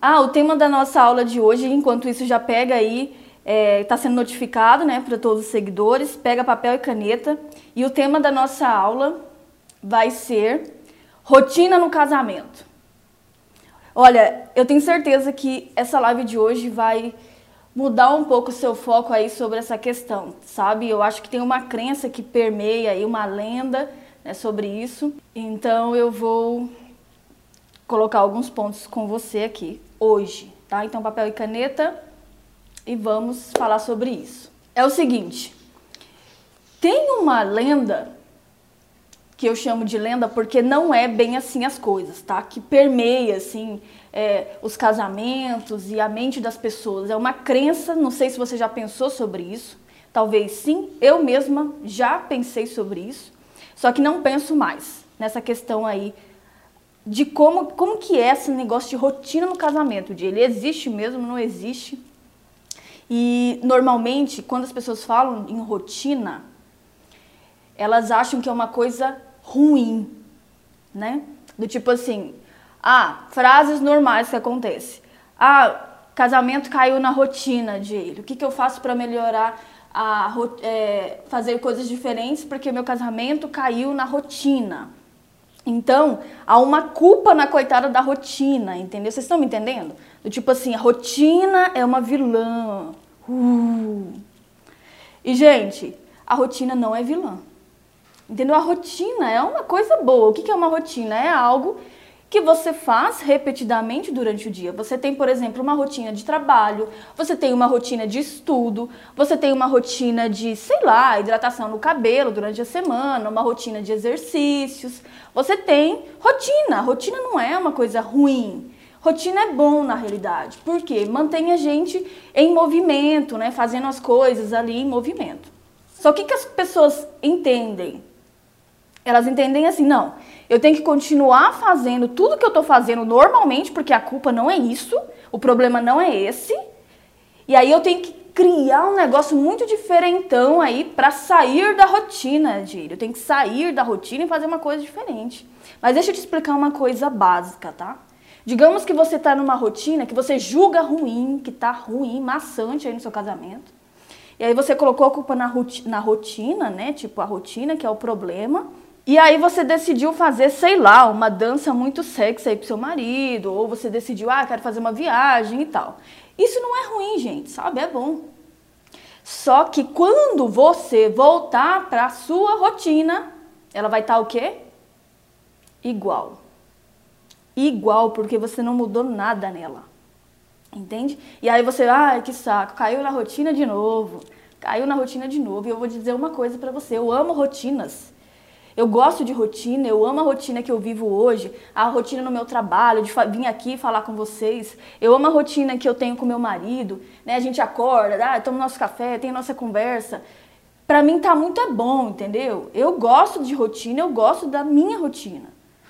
Ah, o tema da nossa aula de hoje, enquanto isso já pega aí, está é, tá sendo notificado né, para todos os seguidores, pega papel e caneta. E o tema da nossa aula vai ser rotina no casamento. Olha, eu tenho certeza que essa live de hoje vai mudar um pouco o seu foco aí sobre essa questão, sabe? Eu acho que tem uma crença que permeia aí, uma lenda né, sobre isso. Então eu vou colocar alguns pontos com você aqui hoje, tá? Então papel e caneta e vamos falar sobre isso. É o seguinte, tem uma lenda que eu chamo de lenda porque não é bem assim as coisas, tá? Que permeia assim é, os casamentos e a mente das pessoas. É uma crença, não sei se você já pensou sobre isso. Talvez sim, eu mesma já pensei sobre isso, só que não penso mais nessa questão aí de como, como que é esse negócio de rotina no casamento, de ele existe mesmo, não existe. E normalmente, quando as pessoas falam em rotina, elas acham que é uma coisa ruim, né? Do tipo assim, ah, frases normais que acontecem. Ah, casamento caiu na rotina de ele. O que, que eu faço para melhorar a é, fazer coisas diferentes porque meu casamento caiu na rotina? Então, há uma culpa na coitada da rotina, entendeu? Vocês estão me entendendo? Do tipo assim, a rotina é uma vilã. Uh. E, gente, a rotina não é vilã. Entendeu? A rotina é uma coisa boa. O que é uma rotina? É algo que você faz repetidamente durante o dia. Você tem, por exemplo, uma rotina de trabalho, você tem uma rotina de estudo, você tem uma rotina de, sei lá, hidratação no cabelo durante a semana, uma rotina de exercícios. Você tem rotina. Rotina não é uma coisa ruim. Rotina é bom na realidade, porque mantém a gente em movimento, né, fazendo as coisas ali em movimento. Só que que as pessoas entendem? Elas entendem assim, não, eu tenho que continuar fazendo tudo que eu estou fazendo normalmente, porque a culpa não é isso, o problema não é esse. E aí eu tenho que criar um negócio muito diferentão aí para sair da rotina, Gírio. Eu tenho que sair da rotina e fazer uma coisa diferente. Mas deixa eu te explicar uma coisa básica, tá? Digamos que você está numa rotina que você julga ruim, que está ruim, maçante aí no seu casamento. E aí você colocou a culpa na rotina, né? Tipo, a rotina que é o problema. E aí você decidiu fazer, sei lá, uma dança muito sexy aí pro seu marido, ou você decidiu, ah, quero fazer uma viagem e tal. Isso não é ruim, gente, sabe? É bom. Só que quando você voltar para sua rotina, ela vai estar tá o quê? Igual. Igual, porque você não mudou nada nela. Entende? E aí você, ai, que saco, caiu na rotina de novo. Caiu na rotina de novo. E eu vou dizer uma coisa para você, eu amo rotinas. Eu gosto de rotina, eu amo a rotina que eu vivo hoje, a rotina no meu trabalho, de vir aqui falar com vocês. Eu amo a rotina que eu tenho com meu marido, né? A gente acorda, ah, toma nosso café, tem nossa conversa. Para mim tá muito é bom, entendeu? Eu gosto de rotina, eu gosto da minha rotina.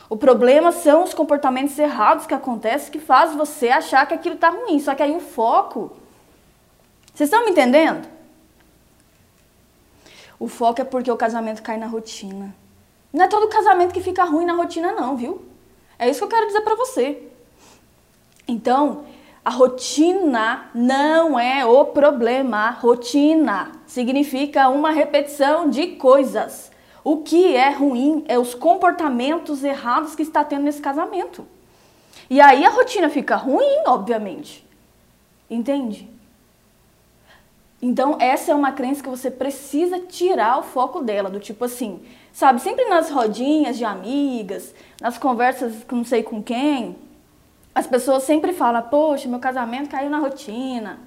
O problema são os comportamentos errados que acontecem que faz você achar que aquilo tá ruim. Só que aí o foco. Vocês estão me entendendo? O foco é porque o casamento cai na rotina. Não é todo casamento que fica ruim na rotina, não, viu? É isso que eu quero dizer para você. Então, a rotina não é o problema. Rotina significa uma repetição de coisas. O que é ruim é os comportamentos errados que está tendo nesse casamento. E aí a rotina fica ruim, obviamente. Entende? Então, essa é uma crença que você precisa tirar o foco dela, do tipo assim, sabe, sempre nas rodinhas de amigas, nas conversas com não sei com quem, as pessoas sempre falam, poxa, meu casamento caiu na rotina.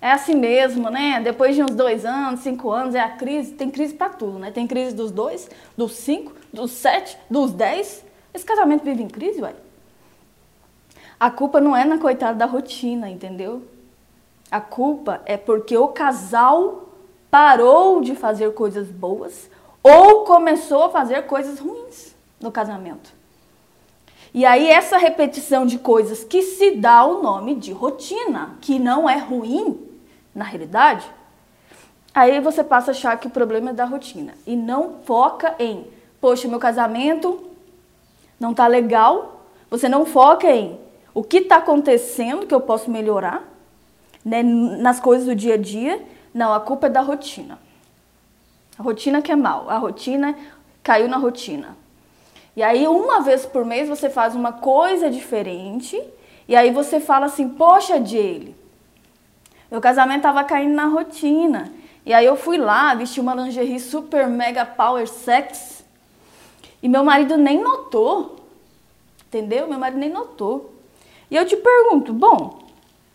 É assim mesmo, né? Depois de uns dois anos, cinco anos, é a crise. Tem crise para tudo, né? Tem crise dos dois, dos cinco, dos sete, dos dez. Esse casamento vive em crise, ué. A culpa não é na coitada da rotina, entendeu? A culpa é porque o casal parou de fazer coisas boas ou começou a fazer coisas ruins no casamento. E aí essa repetição de coisas que se dá o nome de rotina, que não é ruim na realidade, aí você passa a achar que o problema é da rotina e não foca em, poxa, meu casamento não tá legal. Você não foca em o que está acontecendo que eu posso melhorar, né, nas coisas do dia a dia. Não, a culpa é da rotina. A rotina que é mal, a rotina caiu na rotina. E aí, uma vez por mês, você faz uma coisa diferente. E aí você fala assim, poxa, Jaylee, meu casamento estava caindo na rotina. E aí eu fui lá, vesti uma lingerie super mega power sex. E meu marido nem notou. Entendeu? Meu marido nem notou. E eu te pergunto, bom,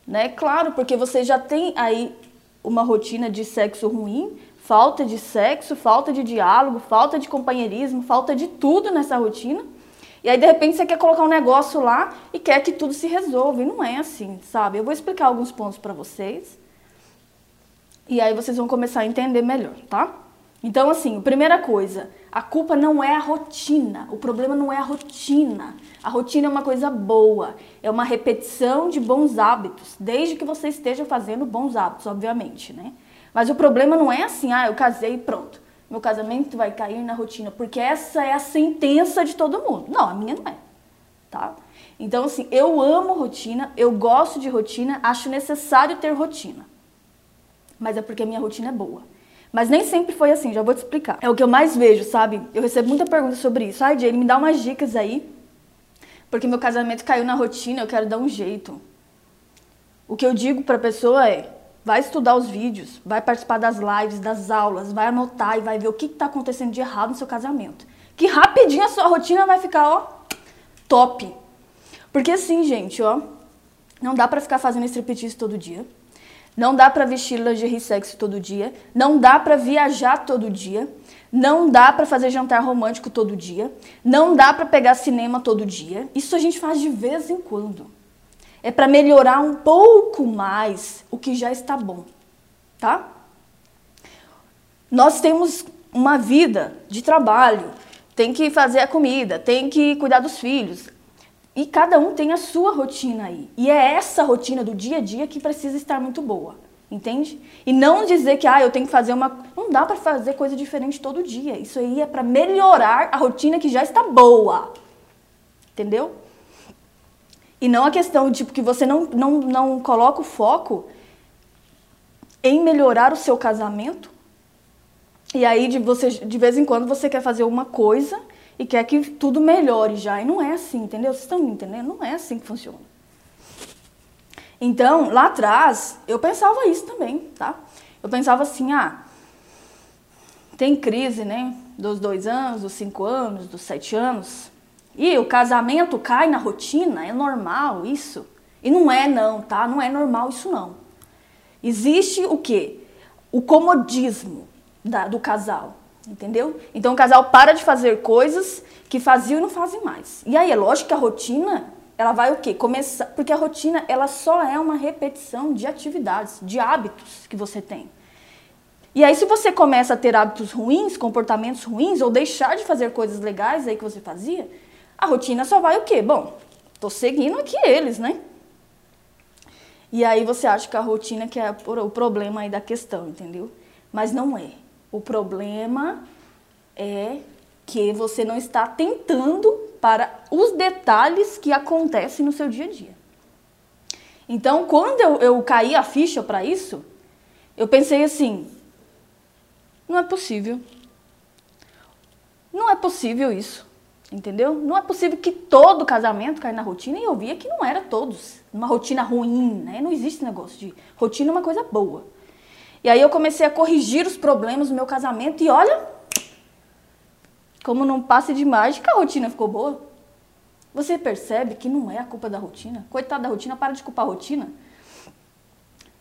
né? Claro, porque você já tem aí uma rotina de sexo ruim, falta de sexo, falta de diálogo, falta de companheirismo, falta de tudo nessa rotina. E aí, de repente, você quer colocar um negócio lá e quer que tudo se resolva. E não é assim, sabe? Eu vou explicar alguns pontos para vocês. E aí vocês vão começar a entender melhor, tá? Então, assim, primeira coisa, a culpa não é a rotina. O problema não é a rotina. A rotina é uma coisa boa, é uma repetição de bons hábitos, desde que você esteja fazendo bons hábitos, obviamente, né? Mas o problema não é assim, ah, eu casei e pronto. Meu casamento vai cair na rotina, porque essa é a sentença de todo mundo. Não, a minha não é, tá? Então, assim, eu amo rotina, eu gosto de rotina, acho necessário ter rotina. Mas é porque a minha rotina é boa. Mas nem sempre foi assim, já vou te explicar. É o que eu mais vejo, sabe? Eu recebo muita pergunta sobre isso. Ai, Jane, me dá umas dicas aí. Porque meu casamento caiu na rotina, eu quero dar um jeito. O que eu digo pra pessoa é: vai estudar os vídeos, vai participar das lives, das aulas, vai anotar e vai ver o que está acontecendo de errado no seu casamento. Que rapidinho a sua rotina vai ficar, ó, top. Porque assim, gente, ó, não dá pra ficar fazendo striptease todo dia. Não dá para vestir lingerie sexy todo dia, não dá para viajar todo dia, não dá para fazer jantar romântico todo dia, não dá para pegar cinema todo dia. Isso a gente faz de vez em quando. É para melhorar um pouco mais o que já está bom, tá? Nós temos uma vida de trabalho, tem que fazer a comida, tem que cuidar dos filhos. E cada um tem a sua rotina aí. E é essa rotina do dia a dia que precisa estar muito boa. Entende? E não dizer que ah, eu tenho que fazer uma. Não dá para fazer coisa diferente todo dia. Isso aí é para melhorar a rotina que já está boa. Entendeu? E não a questão tipo que você não, não, não coloca o foco em melhorar o seu casamento. E aí de, você, de vez em quando você quer fazer uma coisa e quer que tudo melhore já. E não é assim, entendeu? Vocês estão me entendendo? Não é assim que funciona. Então, lá atrás, eu pensava isso também, tá? Eu pensava assim, ah, tem crise, né? Dos dois anos, dos cinco anos, dos sete anos. E o casamento cai na rotina, é normal isso. E não é não, tá? Não é normal isso não. Existe o quê? O comodismo da, do casal. Entendeu? Então o casal para de fazer coisas que faziam e não fazem mais. E aí é lógico que a rotina, ela vai o quê? Começar, porque a rotina, ela só é uma repetição de atividades, de hábitos que você tem. E aí se você começa a ter hábitos ruins, comportamentos ruins ou deixar de fazer coisas legais aí que você fazia, a rotina só vai o quê? Bom, tô seguindo aqui eles, né? E aí você acha que a rotina que é o problema aí da questão, entendeu? Mas não é. O problema é que você não está tentando para os detalhes que acontecem no seu dia a dia. Então, quando eu, eu caí a ficha para isso, eu pensei assim: não é possível. Não é possível isso. Entendeu? Não é possível que todo casamento caia na rotina e eu via que não era todos. Uma rotina ruim, né? Não existe negócio de rotina é uma coisa boa. E aí eu comecei a corrigir os problemas do meu casamento e olha, como num passe de mágica, a rotina ficou boa. Você percebe que não é a culpa da rotina? Coitada da rotina, para de culpar a rotina.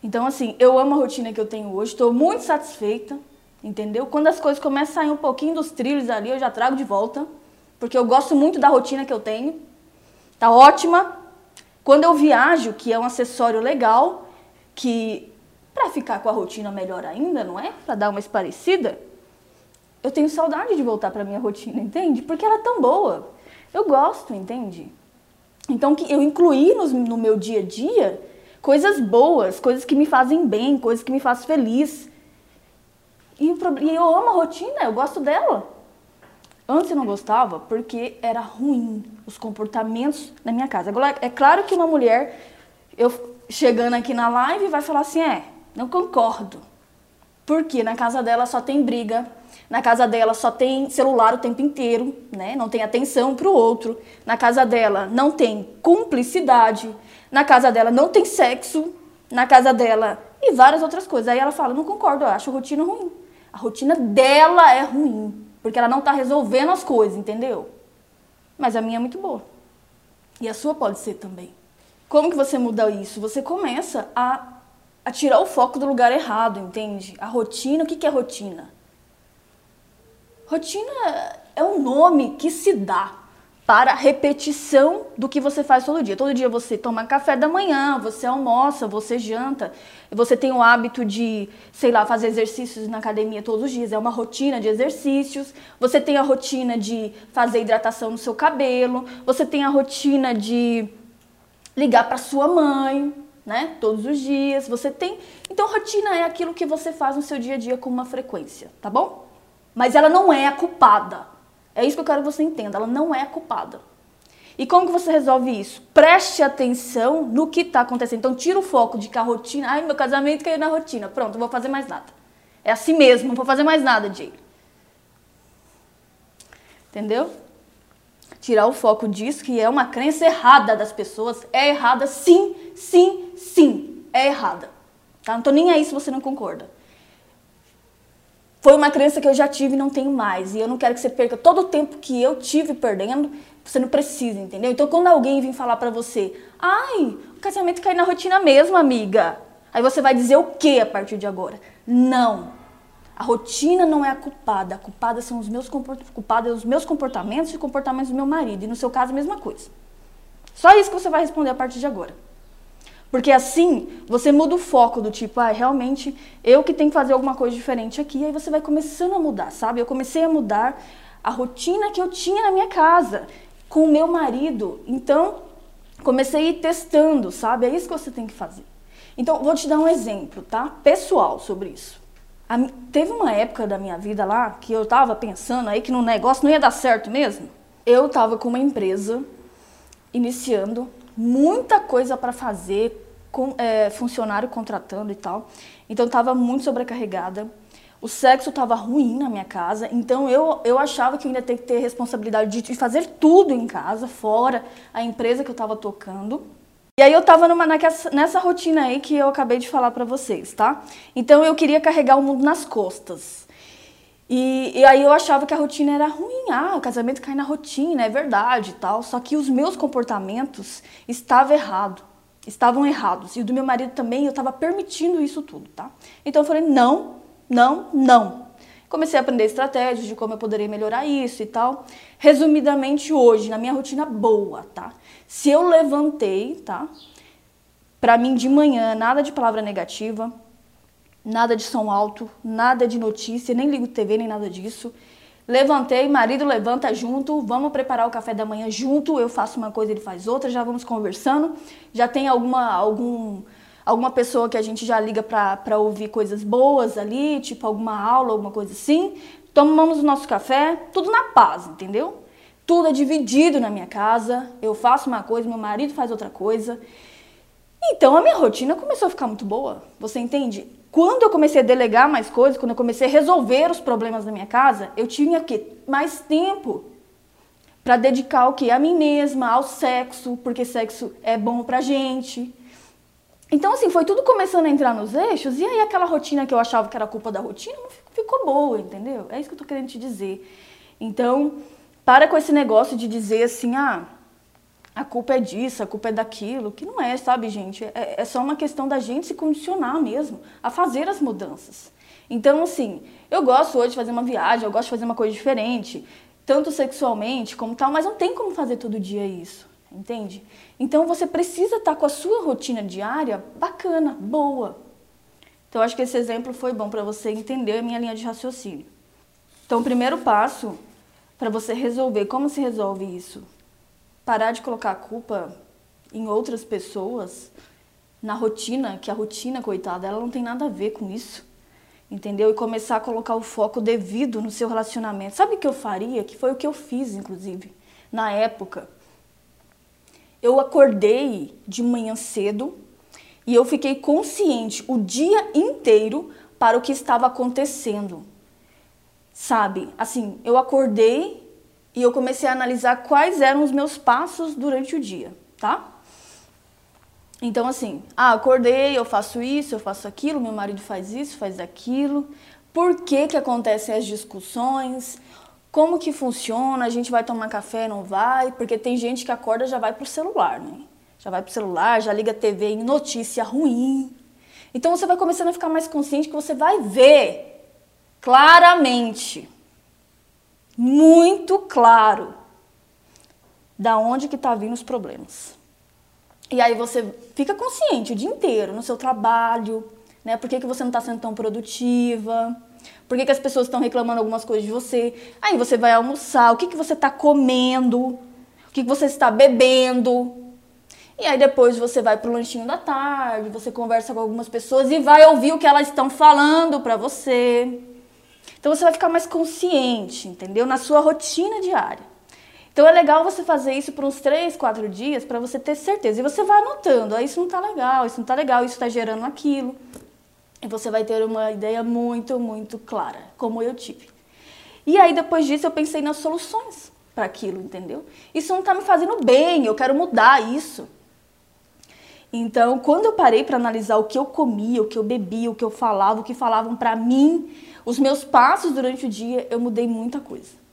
Então, assim, eu amo a rotina que eu tenho hoje, estou muito satisfeita, entendeu? Quando as coisas começam a sair um pouquinho dos trilhos ali, eu já trago de volta, porque eu gosto muito da rotina que eu tenho. Tá ótima. Quando eu viajo, que é um acessório legal, que para ficar com a rotina melhor ainda, não é? Para dar uma esparecida. Eu tenho saudade de voltar para minha rotina, entende? Porque ela é tão boa. Eu gosto, entende? Então que eu incluí no, no meu dia a dia coisas boas, coisas que me fazem bem, coisas que me fazem feliz. E, eu amo a rotina, eu gosto dela. Antes eu não gostava porque era ruim os comportamentos na minha casa. Agora, é claro que uma mulher, eu chegando aqui na live, vai falar assim: é, não concordo. Porque na casa dela só tem briga, na casa dela só tem celular o tempo inteiro, né? Não tem atenção para o outro. Na casa dela não tem cumplicidade. Na casa dela não tem sexo. Na casa dela e várias outras coisas. Aí ela fala: não concordo, eu acho a rotina ruim. A rotina dela é ruim. Porque ela não está resolvendo as coisas, entendeu? Mas a minha é muito boa. E a sua pode ser também. Como que você muda isso? Você começa a, a tirar o foco do lugar errado, entende? A rotina, o que, que é rotina? Rotina é um nome que se dá para repetição do que você faz todo dia. Todo dia você toma café da manhã, você almoça, você janta, você tem o hábito de, sei lá, fazer exercícios na academia todos os dias, é uma rotina de exercícios. Você tem a rotina de fazer hidratação no seu cabelo, você tem a rotina de ligar para sua mãe, né, todos os dias. Você tem, então rotina é aquilo que você faz no seu dia a dia com uma frequência, tá bom? Mas ela não é a culpada é isso que eu quero que você entenda, ela não é culpada. E como que você resolve isso? Preste atenção no que está acontecendo. Então tira o foco de que a rotina, ai, meu casamento caiu na rotina, pronto, não vou fazer mais nada. É assim mesmo, não vou fazer mais nada, Jay. Entendeu? Tirar o foco disso, que é uma crença errada das pessoas. É errada, sim, sim, sim. É errada. Tá? Não tô nem aí se você não concorda. Foi uma crença que eu já tive e não tenho mais. E eu não quero que você perca todo o tempo que eu tive perdendo. Você não precisa, entendeu? Então, quando alguém vir falar pra você, ai, o casamento cai na rotina mesmo, amiga. Aí você vai dizer o que a partir de agora? Não. A rotina não é a culpada. A culpada são os meus, culpada os meus comportamentos e comportamentos do meu marido. E no seu caso, a mesma coisa. Só isso que você vai responder a partir de agora. Porque assim você muda o foco do tipo, ah, realmente eu que tenho que fazer alguma coisa diferente aqui. Aí você vai começando a mudar, sabe? Eu comecei a mudar a rotina que eu tinha na minha casa com o meu marido. Então, comecei a ir testando, sabe? É isso que você tem que fazer. Então, vou te dar um exemplo, tá? Pessoal sobre isso. A, teve uma época da minha vida lá que eu tava pensando aí que no negócio não ia dar certo mesmo. Eu tava com uma empresa iniciando muita coisa para fazer, com, é, funcionário contratando e tal. Então estava muito sobrecarregada. O sexo estava ruim na minha casa, então eu, eu achava que eu ainda tinha que ter responsabilidade de fazer tudo em casa, fora a empresa que eu estava tocando. E aí eu estava numa, nessa rotina aí que eu acabei de falar para vocês, tá? Então eu queria carregar o mundo nas costas. E, e, aí eu achava que a rotina era ruim, ah, o casamento cai na rotina, é verdade e tal. Só que os meus comportamentos estavam errados, estavam errados. E o do meu marido também, eu estava permitindo isso tudo, tá? Então eu falei, não, não, não. Comecei a aprender estratégias de como eu poderia melhorar isso e tal. Resumidamente hoje, na minha rotina boa, tá? Se eu levantei, tá? Pra mim de manhã, nada de palavra negativa, nada de som alto, nada de notícia, nem ligo TV, nem nada disso. Levantei, marido levanta junto, vamos preparar o café da manhã junto, eu faço uma coisa, ele faz outra, já vamos conversando. Já tem alguma, algum, alguma pessoa que a gente já liga para ouvir coisas boas ali, tipo alguma aula, alguma coisa assim. Tomamos o nosso café, tudo na paz, entendeu? Tudo é dividido na minha casa, eu faço uma coisa, meu marido faz outra coisa. Então a minha rotina começou a ficar muito boa, você entende? Quando eu comecei a delegar mais coisas, quando eu comecei a resolver os problemas da minha casa, eu tinha que mais tempo para dedicar o que a mim mesma, ao sexo, porque sexo é bom pra gente. Então assim, foi tudo começando a entrar nos eixos e aí aquela rotina que eu achava que era culpa da rotina ficou boa, entendeu? É isso que eu tô querendo te dizer. Então, para com esse negócio de dizer assim, ah, a culpa é disso, a culpa é daquilo, que não é, sabe, gente? É, é só uma questão da gente se condicionar mesmo a fazer as mudanças. Então, assim, eu gosto hoje de fazer uma viagem, eu gosto de fazer uma coisa diferente, tanto sexualmente como tal, mas não tem como fazer todo dia isso, entende? Então, você precisa estar com a sua rotina diária bacana, boa. Então, acho que esse exemplo foi bom para você entender a minha linha de raciocínio. Então, o primeiro passo para você resolver, como se resolve isso? Parar de colocar a culpa em outras pessoas, na rotina, que a rotina, coitada, ela não tem nada a ver com isso. entendeu? E começar a colocar o foco devido no seu relacionamento. Sabe o que eu faria? Que foi o que eu fiz, inclusive, na época. Eu acordei de manhã cedo e eu fiquei consciente o dia inteiro para o que estava acontecendo. Sabe? Assim, eu acordei e eu comecei a analisar quais eram os meus passos durante o dia, tá? Então, assim, ah, acordei, eu faço isso, eu faço aquilo, meu marido faz isso, faz aquilo. Por que, que acontecem as discussões? Como que funciona? A gente vai tomar café, não vai? Porque tem gente que acorda já vai pro celular, né? Já vai pro celular, já liga a TV em notícia ruim. Então você vai começando a ficar mais consciente que você vai ver claramente, muito claro, da onde que está vindo os problemas. E aí você fica consciente o dia inteiro no seu trabalho, né? Por que, que você não está sendo tão produtiva? Por que, que as pessoas estão reclamando algumas coisas de você? Aí você vai almoçar, o que, que você está comendo? O que, que você está bebendo? E aí depois você vai pro lanchinho da tarde, você conversa com algumas pessoas e vai ouvir o que elas estão falando para você. Então você vai ficar mais consciente, entendeu? Na sua rotina diária. Então é legal você fazer isso por uns 3, 4 dias para você ter certeza. E você vai anotando, ah, isso não tá legal, isso não tá legal, isso tá gerando aquilo. E você vai ter uma ideia muito, muito clara, como eu tive. E aí depois disso eu pensei nas soluções para aquilo, entendeu? Isso não tá me fazendo bem, eu quero mudar isso. Então, quando eu parei para analisar o que eu comia, o que eu bebia, o que eu falava, o que falavam para mim, os meus passos durante o dia, eu mudei muita coisa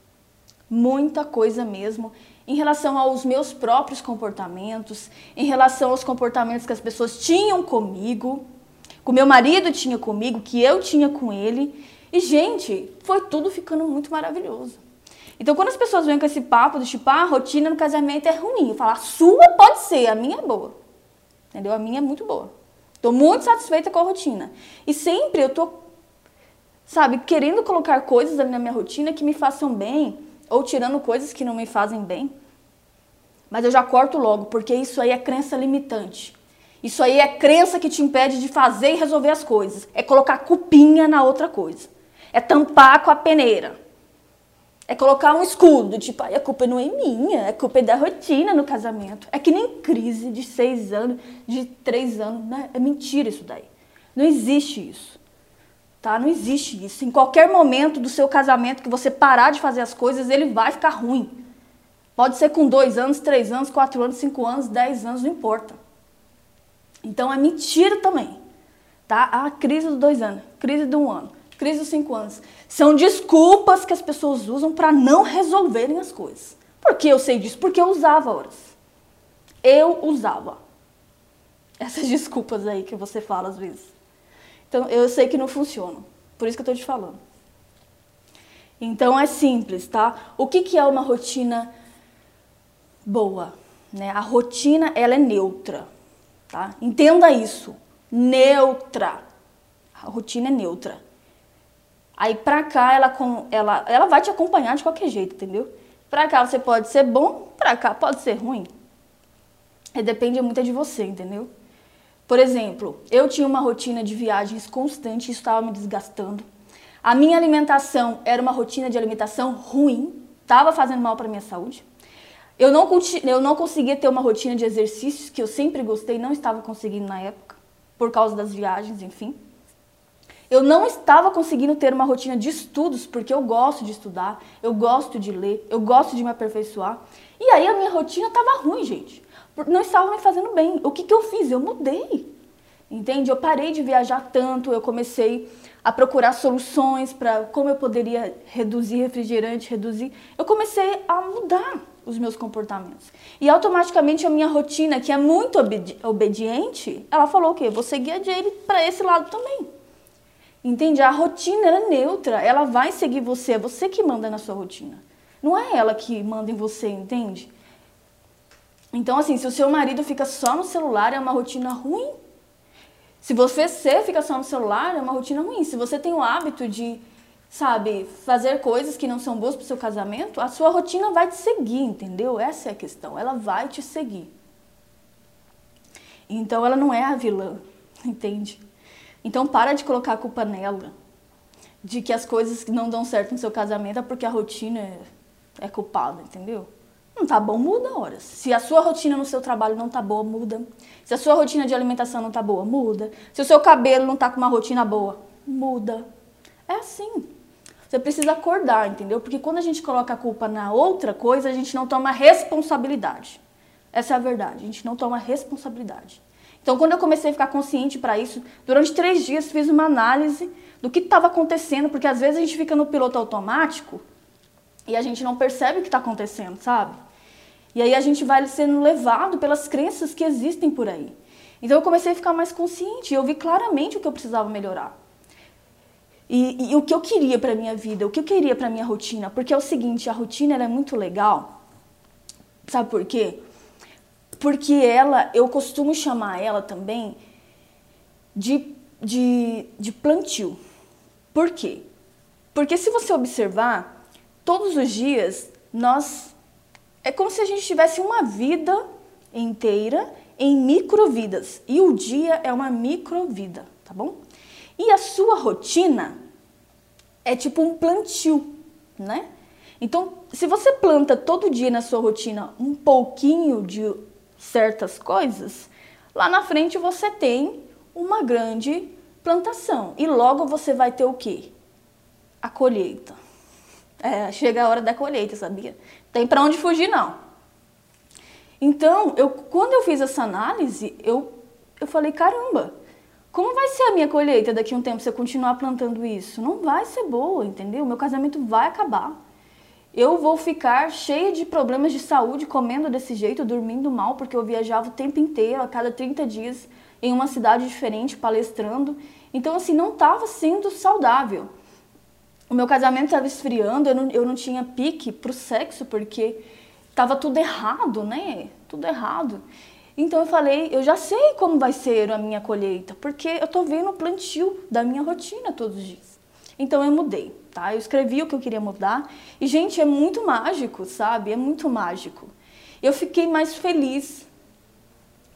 muita coisa mesmo em relação aos meus próprios comportamentos, em relação aos comportamentos que as pessoas tinham comigo, que o meu marido tinha comigo, que eu tinha com ele. E, gente, foi tudo ficando muito maravilhoso. Então, quando as pessoas vêm com esse papo de tipo, ah, a rotina no casamento é ruim, eu falo, a sua pode ser, a minha é boa. Entendeu? A minha é muito boa. Estou muito satisfeita com a rotina. E sempre eu tô, sabe, querendo colocar coisas na minha rotina que me façam bem, ou tirando coisas que não me fazem bem. Mas eu já corto logo, porque isso aí é crença limitante. Isso aí é crença que te impede de fazer e resolver as coisas. É colocar cupinha na outra coisa. É tampar com a peneira. É colocar um escudo, tipo, a culpa não é minha, a culpa é da rotina no casamento. É que nem crise de seis anos, de três anos, né? É mentira isso daí. Não existe isso. Tá? Não existe isso. Em qualquer momento do seu casamento que você parar de fazer as coisas, ele vai ficar ruim. Pode ser com dois anos, três anos, quatro anos, cinco anos, dez anos, não importa. Então é mentira também. Tá? A crise dos dois anos, crise de um ano, crise dos cinco anos. São desculpas que as pessoas usam para não resolverem as coisas. Por que eu sei disso? Porque eu usava horas. Eu usava. Essas desculpas aí que você fala às vezes. Então, eu sei que não funciona. Por isso que eu estou te falando. Então, é simples, tá? O que, que é uma rotina boa? Né? A rotina, ela é neutra, tá? Entenda isso. Neutra. A rotina é neutra. Aí, pra cá, ela, ela, ela vai te acompanhar de qualquer jeito, entendeu? Pra cá você pode ser bom, pra cá pode ser ruim. E depende muito de você, entendeu? Por exemplo, eu tinha uma rotina de viagens constante e estava me desgastando. A minha alimentação era uma rotina de alimentação ruim, estava fazendo mal para minha saúde. Eu não, eu não conseguia ter uma rotina de exercícios que eu sempre gostei, não estava conseguindo na época, por causa das viagens, enfim. Eu não estava conseguindo ter uma rotina de estudos, porque eu gosto de estudar, eu gosto de ler, eu gosto de me aperfeiçoar. E aí a minha rotina estava ruim, gente não estava me fazendo bem. O que, que eu fiz? Eu mudei. Entende? Eu parei de viajar tanto, eu comecei a procurar soluções para como eu poderia reduzir refrigerante, reduzir. Eu comecei a mudar os meus comportamentos. E automaticamente a minha rotina, que é muito obedi obediente, ela falou o quê? Vou seguir a Jade para esse lado também. Entende? A rotina é neutra, ela vai seguir você, é você que manda na sua rotina. Não é ela que manda em você, entende? Então, assim, se o seu marido fica só no celular, é uma rotina ruim. Se você fica só no celular, é uma rotina ruim. Se você tem o hábito de, sabe, fazer coisas que não são boas para o seu casamento, a sua rotina vai te seguir, entendeu? Essa é a questão. Ela vai te seguir. Então, ela não é a vilã, entende? Então, para de colocar a culpa nela. de que as coisas não dão certo no seu casamento é porque a rotina é, é culpada, entendeu? Não tá bom, muda horas. Se a sua rotina no seu trabalho não tá boa, muda. Se a sua rotina de alimentação não tá boa, muda. Se o seu cabelo não tá com uma rotina boa, muda. É assim. Você precisa acordar, entendeu? Porque quando a gente coloca a culpa na outra coisa, a gente não toma responsabilidade. Essa é a verdade. A gente não toma responsabilidade. Então, quando eu comecei a ficar consciente para isso, durante três dias fiz uma análise do que estava acontecendo, porque às vezes a gente fica no piloto automático e a gente não percebe o que está acontecendo, sabe? E aí a gente vai sendo levado pelas crenças que existem por aí. Então eu comecei a ficar mais consciente, eu vi claramente o que eu precisava melhorar. E, e o que eu queria para minha vida, o que eu queria para minha rotina, porque é o seguinte, a rotina é muito legal. Sabe por quê? Porque ela, eu costumo chamar ela também de, de, de plantio. Por quê? Porque se você observar, todos os dias nós é como se a gente tivesse uma vida inteira em microvidas. E o dia é uma microvida, tá bom? E a sua rotina é tipo um plantio, né? Então, se você planta todo dia na sua rotina um pouquinho de certas coisas, lá na frente você tem uma grande plantação. E logo você vai ter o quê? A colheita. É, chega a hora da colheita, sabia? Tem para onde fugir não. Então, eu quando eu fiz essa análise, eu eu falei, caramba, como vai ser a minha colheita daqui a um tempo se eu continuar plantando isso? Não vai ser boa, entendeu? Meu casamento vai acabar. Eu vou ficar cheia de problemas de saúde comendo desse jeito, dormindo mal, porque eu viajava o tempo inteiro, a cada 30 dias, em uma cidade diferente, palestrando. Então, assim, não estava sendo saudável o meu casamento estava esfriando, eu não, eu não tinha pique pro sexo, porque estava tudo errado, né? Tudo errado. Então eu falei, eu já sei como vai ser a minha colheita, porque eu tô vendo o plantio da minha rotina todos os dias. Então eu mudei, tá? Eu escrevi o que eu queria mudar. E, gente, é muito mágico, sabe? É muito mágico. Eu fiquei mais feliz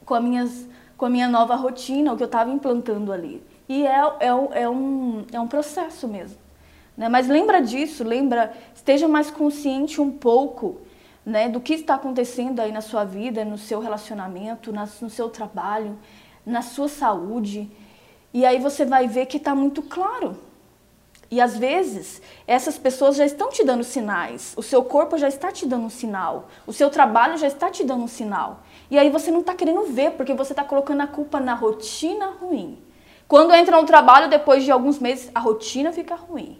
com a, minhas, com a minha nova rotina, o que eu estava implantando ali. E é, é, é, um, é um processo mesmo. Né? Mas lembra disso, lembra, esteja mais consciente um pouco né, do que está acontecendo aí na sua vida, no seu relacionamento, no seu trabalho, na sua saúde. E aí você vai ver que está muito claro. E às vezes, essas pessoas já estão te dando sinais, o seu corpo já está te dando um sinal, o seu trabalho já está te dando um sinal. E aí você não está querendo ver, porque você está colocando a culpa na rotina ruim. Quando entra no trabalho, depois de alguns meses, a rotina fica ruim.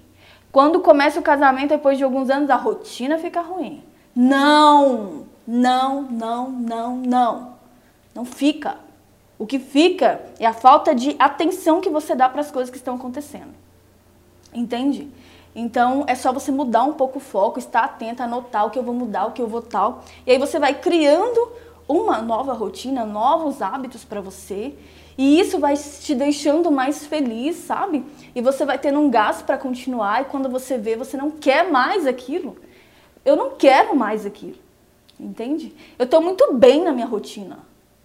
Quando começa o casamento, depois de alguns anos, a rotina fica ruim. Não, não, não, não, não. Não fica. O que fica é a falta de atenção que você dá para as coisas que estão acontecendo. Entende? Então é só você mudar um pouco o foco, estar atento, anotar o que eu vou mudar, o que eu vou tal. E aí você vai criando uma nova rotina, novos hábitos para você e isso vai te deixando mais feliz, sabe? E você vai tendo um gás para continuar e quando você vê, você não quer mais aquilo. Eu não quero mais aquilo. Entende? Eu estou muito bem na minha rotina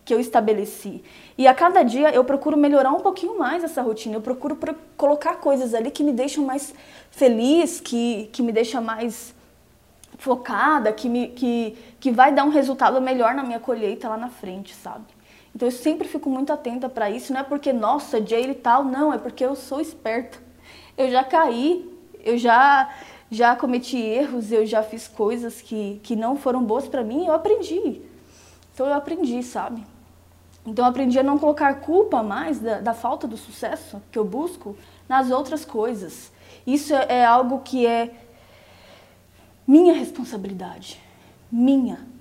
que eu estabeleci. E a cada dia eu procuro melhorar um pouquinho mais essa rotina. Eu procuro colocar coisas ali que me deixam mais feliz, que, que me deixam mais focada, que, me, que, que vai dar um resultado melhor na minha colheita lá na frente, sabe? Então eu sempre fico muito atenta para isso, não é porque, nossa, Jay e tal, não, é porque eu sou esperta. Eu já caí, eu já já cometi erros, eu já fiz coisas que, que não foram boas para mim, eu aprendi. Então eu aprendi, sabe? Então eu aprendi a não colocar culpa mais da, da falta do sucesso que eu busco nas outras coisas. Isso é, é algo que é minha responsabilidade. Minha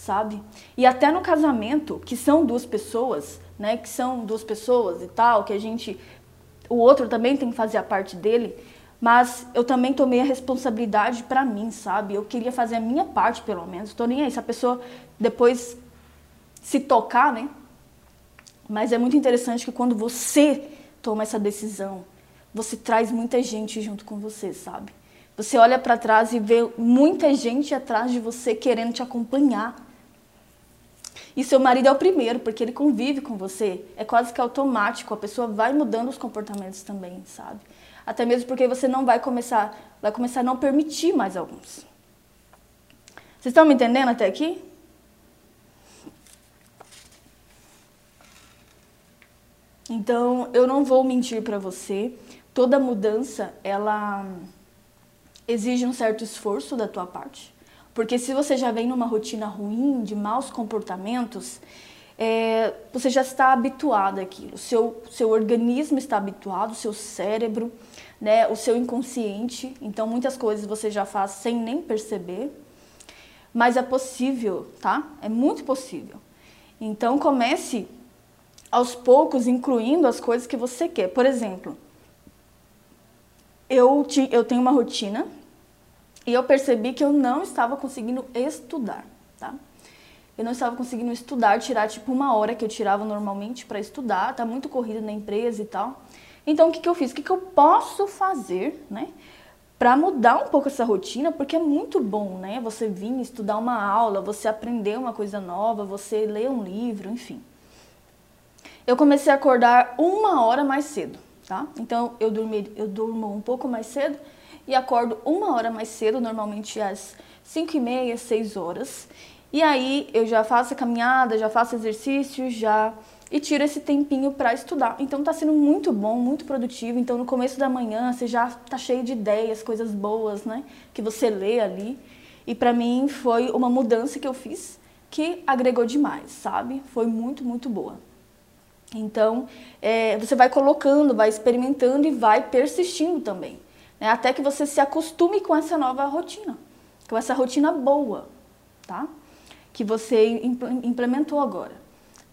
sabe? E até no casamento, que são duas pessoas, né? Que são duas pessoas e tal, que a gente. O outro também tem que fazer a parte dele, mas eu também tomei a responsabilidade para mim, sabe? Eu queria fazer a minha parte, pelo menos. Tô nem aí. Se a pessoa depois se tocar, né? Mas é muito interessante que quando você toma essa decisão, você traz muita gente junto com você, sabe? Você olha para trás e vê muita gente atrás de você querendo te acompanhar. E seu marido é o primeiro, porque ele convive com você. É quase que automático, a pessoa vai mudando os comportamentos também, sabe? Até mesmo porque você não vai começar, vai começar a não permitir mais alguns. Vocês estão me entendendo até aqui? Então, eu não vou mentir para você, toda mudança, ela exige um certo esforço da tua parte. Porque se você já vem numa rotina ruim, de maus comportamentos, é, você já está habituado àquilo. O seu, seu organismo está habituado, seu cérebro, né, o seu inconsciente. Então, muitas coisas você já faz sem nem perceber. Mas é possível, tá? É muito possível. Então, comece aos poucos incluindo as coisas que você quer. Por exemplo, eu, te, eu tenho uma rotina e eu percebi que eu não estava conseguindo estudar, tá? Eu não estava conseguindo estudar, tirar tipo uma hora que eu tirava normalmente para estudar, tá muito corrido na empresa e tal. Então o que, que eu fiz? O que, que eu posso fazer, né? Para mudar um pouco essa rotina, porque é muito bom, né? Você vir estudar uma aula, você aprender uma coisa nova, você ler um livro, enfim eu comecei a acordar uma hora mais cedo, tá? Então eu, dormi, eu durmo um pouco mais cedo e acordo uma hora mais cedo, normalmente às 5 e meia, 6 horas. E aí eu já faço a caminhada, já faço exercício, já e tiro esse tempinho para estudar. Então tá sendo muito bom, muito produtivo. Então no começo da manhã você já tá cheio de ideias, coisas boas, né, que você lê ali. E para mim foi uma mudança que eu fiz que agregou demais, sabe? Foi muito, muito boa. Então, é, você vai colocando, vai experimentando e vai persistindo também, né? até que você se acostume com essa nova rotina, com essa rotina boa, tá? Que você implementou agora.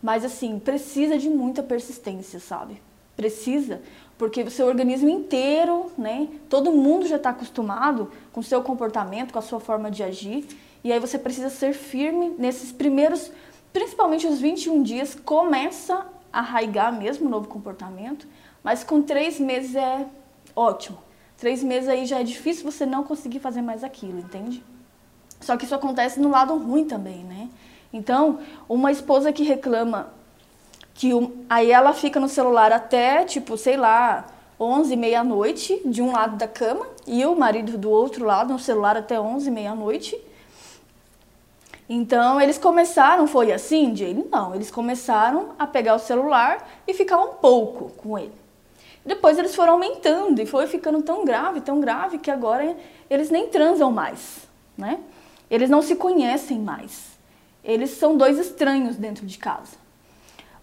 Mas assim, precisa de muita persistência, sabe? Precisa, porque o seu organismo inteiro, né? Todo mundo já está acostumado com o seu comportamento, com a sua forma de agir, e aí você precisa ser firme nesses primeiros, principalmente os 21 dias, começa arraigar mesmo o novo comportamento, mas com três meses é ótimo. Três meses aí já é difícil você não conseguir fazer mais aquilo, entende? Só que isso acontece no lado ruim também, né? Então, uma esposa que reclama que aí ela fica no celular até, tipo, sei lá, 11, meia-noite de um lado da cama e o marido do outro lado no celular até 11, meia-noite então eles começaram, foi assim, Jane? Não, eles começaram a pegar o celular e ficar um pouco com ele. Depois eles foram aumentando e foi ficando tão grave, tão grave que agora eles nem transam mais, né? Eles não se conhecem mais. Eles são dois estranhos dentro de casa.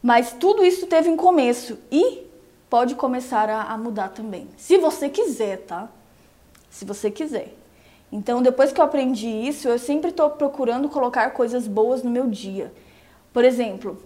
Mas tudo isso teve um começo e pode começar a, a mudar também. Se você quiser, tá? Se você quiser. Então, depois que eu aprendi isso, eu sempre estou procurando colocar coisas boas no meu dia. Por exemplo,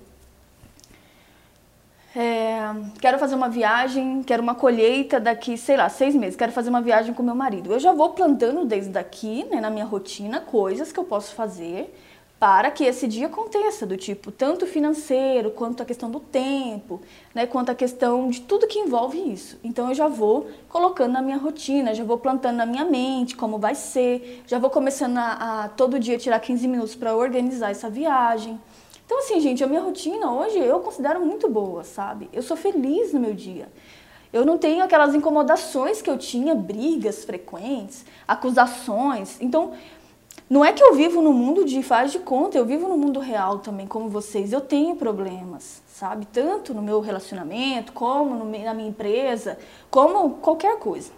é, quero fazer uma viagem, quero uma colheita daqui, sei lá, seis meses, quero fazer uma viagem com meu marido. Eu já vou plantando desde daqui, né, na minha rotina, coisas que eu posso fazer para que esse dia aconteça, do tipo, tanto financeiro, quanto a questão do tempo, né, quanto a questão de tudo que envolve isso. Então eu já vou colocando na minha rotina, já vou plantando na minha mente como vai ser, já vou começando a, a todo dia tirar 15 minutos para organizar essa viagem. Então assim, gente, a minha rotina hoje eu considero muito boa, sabe? Eu sou feliz no meu dia. Eu não tenho aquelas incomodações que eu tinha, brigas frequentes, acusações. Então, não é que eu vivo no mundo de faz de conta, eu vivo no mundo real também, como vocês. Eu tenho problemas, sabe? Tanto no meu relacionamento, como no, na minha empresa, como qualquer coisa.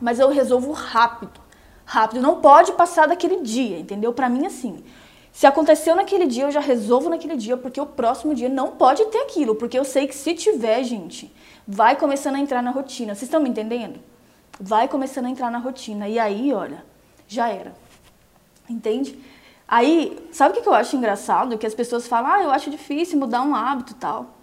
Mas eu resolvo rápido, rápido. Não pode passar daquele dia, entendeu? Para mim, assim. Se aconteceu naquele dia, eu já resolvo naquele dia, porque o próximo dia não pode ter aquilo. Porque eu sei que se tiver, gente, vai começando a entrar na rotina. Vocês estão me entendendo? Vai começando a entrar na rotina. E aí, olha, já era. Entende? Aí, sabe o que eu acho engraçado? Que as pessoas falam, ah, eu acho difícil mudar um hábito tal.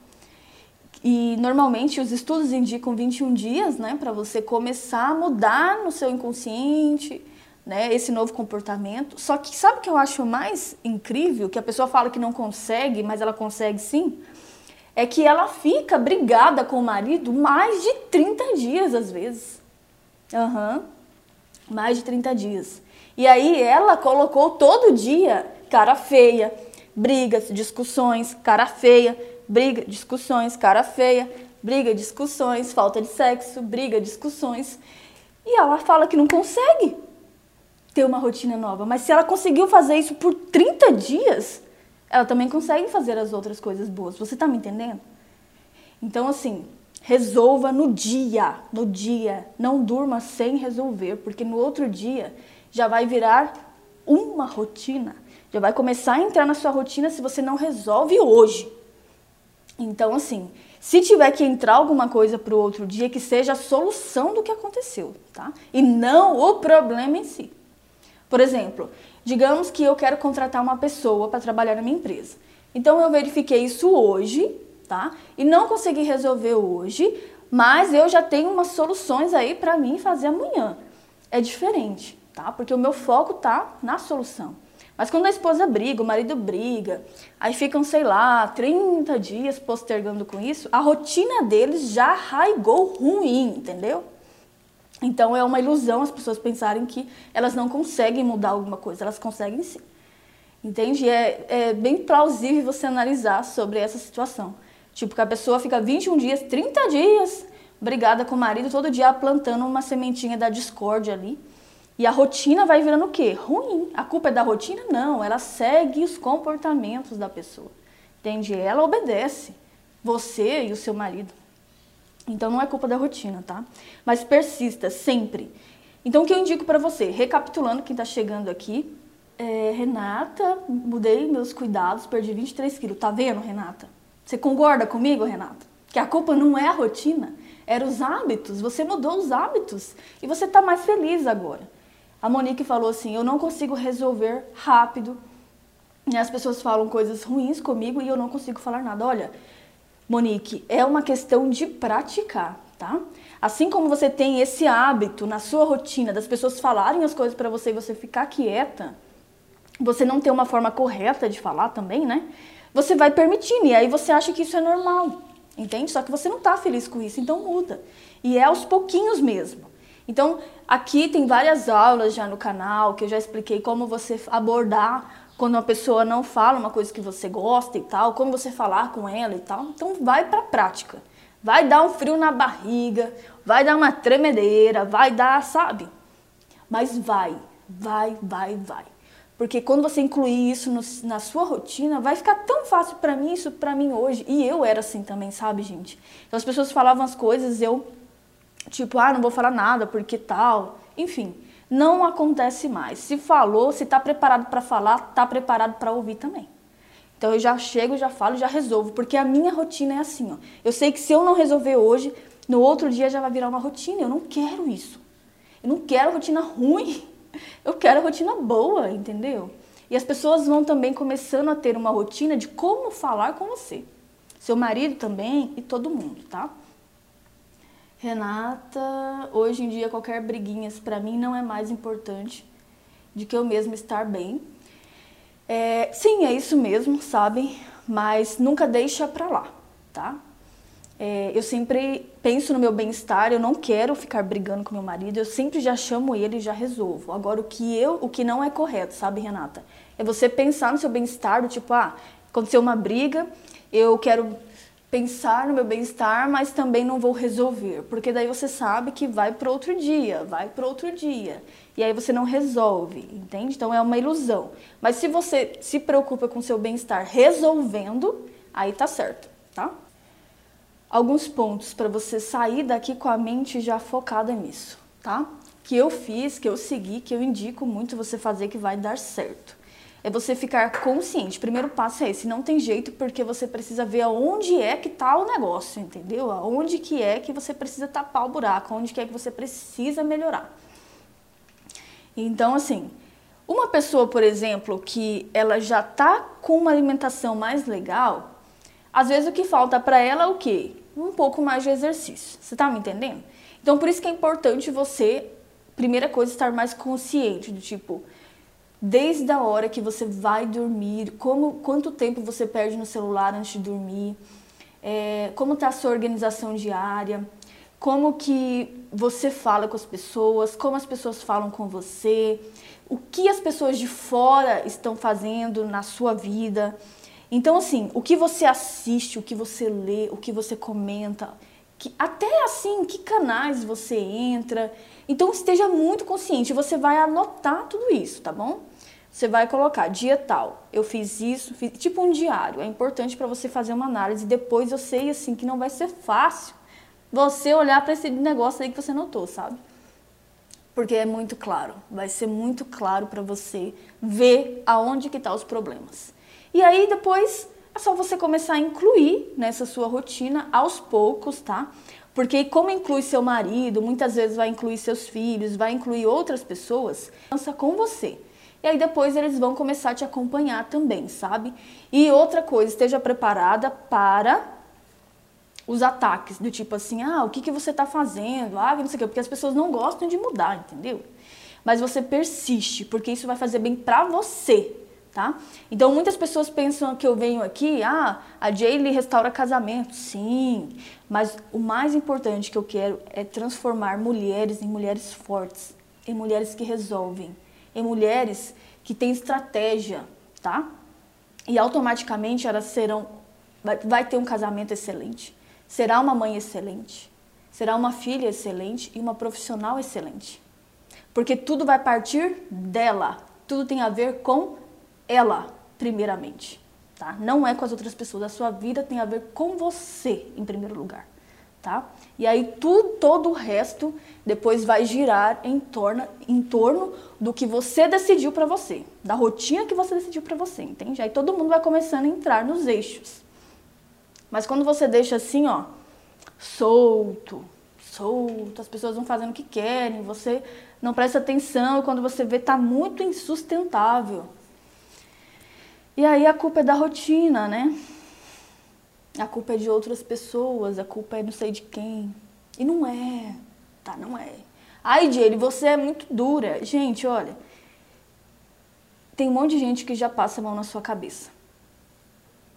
E normalmente os estudos indicam 21 dias, né, para você começar a mudar no seu inconsciente, né, esse novo comportamento. Só que sabe o que eu acho mais incrível? Que a pessoa fala que não consegue, mas ela consegue sim? É que ela fica brigada com o marido mais de 30 dias às vezes. Aham. Uhum. Mais de 30 dias. E aí ela colocou todo dia cara feia, brigas, discussões, cara feia, briga, discussões, cara feia, briga, discussões, falta de sexo, briga, discussões. E ela fala que não consegue ter uma rotina nova. Mas se ela conseguiu fazer isso por 30 dias, ela também consegue fazer as outras coisas boas. Você tá me entendendo? Então, assim, resolva no dia, no dia. Não durma sem resolver, porque no outro dia já vai virar uma rotina. Já vai começar a entrar na sua rotina se você não resolve hoje. Então, assim, se tiver que entrar alguma coisa para o outro dia, que seja a solução do que aconteceu, tá? E não o problema em si. Por exemplo, digamos que eu quero contratar uma pessoa para trabalhar na minha empresa. Então eu verifiquei isso hoje, tá? E não consegui resolver hoje, mas eu já tenho umas soluções aí para mim fazer amanhã. É diferente, tá? Porque o meu foco tá na solução. Mas quando a esposa briga, o marido briga, aí ficam, sei lá, 30 dias postergando com isso, a rotina deles já arraigou ruim, entendeu? Então é uma ilusão as pessoas pensarem que elas não conseguem mudar alguma coisa, elas conseguem sim. Entende? É, é bem plausível você analisar sobre essa situação. Tipo, que a pessoa fica 21 dias, 30 dias brigada com o marido, todo dia plantando uma sementinha da discórdia ali. E a rotina vai virando o quê? Ruim. A culpa é da rotina? Não, ela segue os comportamentos da pessoa. Entende? Ela obedece. Você e o seu marido. Então não é culpa da rotina, tá? Mas persista sempre. Então o que eu indico para você, recapitulando quem está chegando aqui, é, Renata, mudei meus cuidados, perdi 23 quilos. Tá vendo, Renata? Você concorda comigo, Renata? Que a culpa não é a rotina, eram os hábitos. Você mudou os hábitos e você está mais feliz agora. A Monique falou assim: eu não consigo resolver rápido. As pessoas falam coisas ruins comigo e eu não consigo falar nada. Olha, Monique, é uma questão de praticar, tá? Assim como você tem esse hábito na sua rotina das pessoas falarem as coisas para você e você ficar quieta, você não ter uma forma correta de falar também, né? Você vai permitindo e aí você acha que isso é normal, entende? Só que você não tá feliz com isso, então muda. E é aos pouquinhos mesmo. Então, aqui tem várias aulas já no canal que eu já expliquei como você abordar quando uma pessoa não fala uma coisa que você gosta e tal, como você falar com ela e tal. Então vai para a prática. Vai dar um frio na barriga, vai dar uma tremedeira, vai dar, sabe? Mas vai, vai, vai, vai. Porque quando você incluir isso no, na sua rotina, vai ficar tão fácil para mim isso para mim hoje. E eu era assim também, sabe, gente? Então as pessoas falavam as coisas, eu tipo, ah, não vou falar nada porque tal. Enfim, não acontece mais. Se falou, se está preparado para falar, está preparado para ouvir também. Então eu já chego, já falo, já resolvo, porque a minha rotina é assim, ó. Eu sei que se eu não resolver hoje, no outro dia já vai virar uma rotina. Eu não quero isso. Eu não quero rotina ruim. Eu quero rotina boa, entendeu? E as pessoas vão também começando a ter uma rotina de como falar com você. Seu marido também e todo mundo, tá? Renata, hoje em dia qualquer briguinhas para mim não é mais importante de que eu mesmo estar bem. É, sim, é isso mesmo, sabem? Mas nunca deixa pra lá, tá? É, eu sempre penso no meu bem-estar, eu não quero ficar brigando com meu marido, eu sempre já chamo ele e já resolvo. Agora, o que eu, o que não é correto, sabe, Renata? É você pensar no seu bem-estar, do tipo, ah, aconteceu uma briga, eu quero pensar no meu bem-estar, mas também não vou resolver, porque daí você sabe que vai para outro dia, vai para outro dia. E aí você não resolve, entende? Então é uma ilusão. Mas se você se preocupa com seu bem-estar resolvendo, aí tá certo, tá? Alguns pontos para você sair daqui com a mente já focada nisso, tá? Que eu fiz, que eu segui, que eu indico muito você fazer que vai dar certo é você ficar consciente. Primeiro passo é esse, não tem jeito porque você precisa ver aonde é que está o negócio, entendeu? Aonde que é que você precisa tapar o buraco, aonde que é que você precisa melhorar. Então, assim, uma pessoa, por exemplo, que ela já está com uma alimentação mais legal, às vezes o que falta para ela é o quê? Um pouco mais de exercício. Você está me entendendo? Então, por isso que é importante você, primeira coisa, estar mais consciente do tipo, desde a hora que você vai dormir, como, quanto tempo você perde no celular antes de dormir, é, como está a sua organização diária, como que você fala com as pessoas, como as pessoas falam com você, o que as pessoas de fora estão fazendo na sua vida. Então, assim, o que você assiste, o que você lê, o que você comenta, que, até assim, que canais você entra. Então, esteja muito consciente. Você vai anotar tudo isso, tá bom? Você vai colocar dia tal, eu fiz isso, fiz, tipo um diário. É importante para você fazer uma análise. Depois eu sei assim que não vai ser fácil você olhar para esse negócio aí que você notou, sabe? Porque é muito claro, vai ser muito claro para você ver aonde que tá os problemas. E aí depois é só você começar a incluir nessa sua rotina aos poucos, tá? Porque como inclui seu marido, muitas vezes vai incluir seus filhos, vai incluir outras pessoas, pensa com você. E aí depois eles vão começar a te acompanhar também, sabe? E outra coisa, esteja preparada para os ataques, do tipo assim, ah, o que, que você está fazendo? Ah, não sei o quê, porque as pessoas não gostam de mudar, entendeu? Mas você persiste, porque isso vai fazer bem pra você, tá? Então muitas pessoas pensam que eu venho aqui, ah, a Jaylee restaura casamento. Sim, mas o mais importante que eu quero é transformar mulheres em mulheres fortes, em mulheres que resolvem em mulheres que têm estratégia, tá? E automaticamente elas serão, vai, vai ter um casamento excelente, será uma mãe excelente, será uma filha excelente e uma profissional excelente. Porque tudo vai partir dela, tudo tem a ver com ela, primeiramente, tá? Não é com as outras pessoas, a sua vida tem a ver com você, em primeiro lugar tá? E aí tudo, todo o resto depois vai girar em torno, em torno do que você decidiu para você, da rotina que você decidiu para você, entende? Aí todo mundo vai começando a entrar nos eixos. Mas quando você deixa assim, ó, solto, solto, as pessoas vão fazendo o que querem, você não presta atenção e quando você vê tá muito insustentável. E aí a culpa é da rotina, né? A culpa é de outras pessoas, a culpa é não sei de quem. E não é, tá? Não é. Ai, Jane, você é muito dura. Gente, olha, tem um monte de gente que já passa a mão na sua cabeça.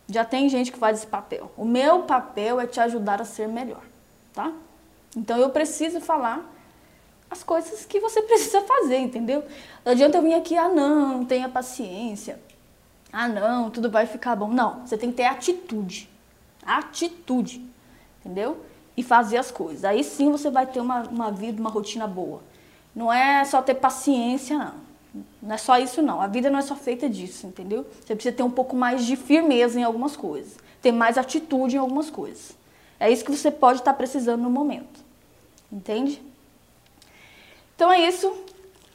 Já tem gente que faz esse papel. O meu papel é te ajudar a ser melhor, tá? Então eu preciso falar as coisas que você precisa fazer, entendeu? Não adianta eu vir aqui, ah não, tenha paciência. Ah não, tudo vai ficar bom. Não, você tem que ter atitude atitude, entendeu? E fazer as coisas. Aí sim você vai ter uma, uma vida, uma rotina boa. Não é só ter paciência, não. Não é só isso, não. A vida não é só feita disso, entendeu? Você precisa ter um pouco mais de firmeza em algumas coisas. Ter mais atitude em algumas coisas. É isso que você pode estar precisando no momento. Entende? Então é isso.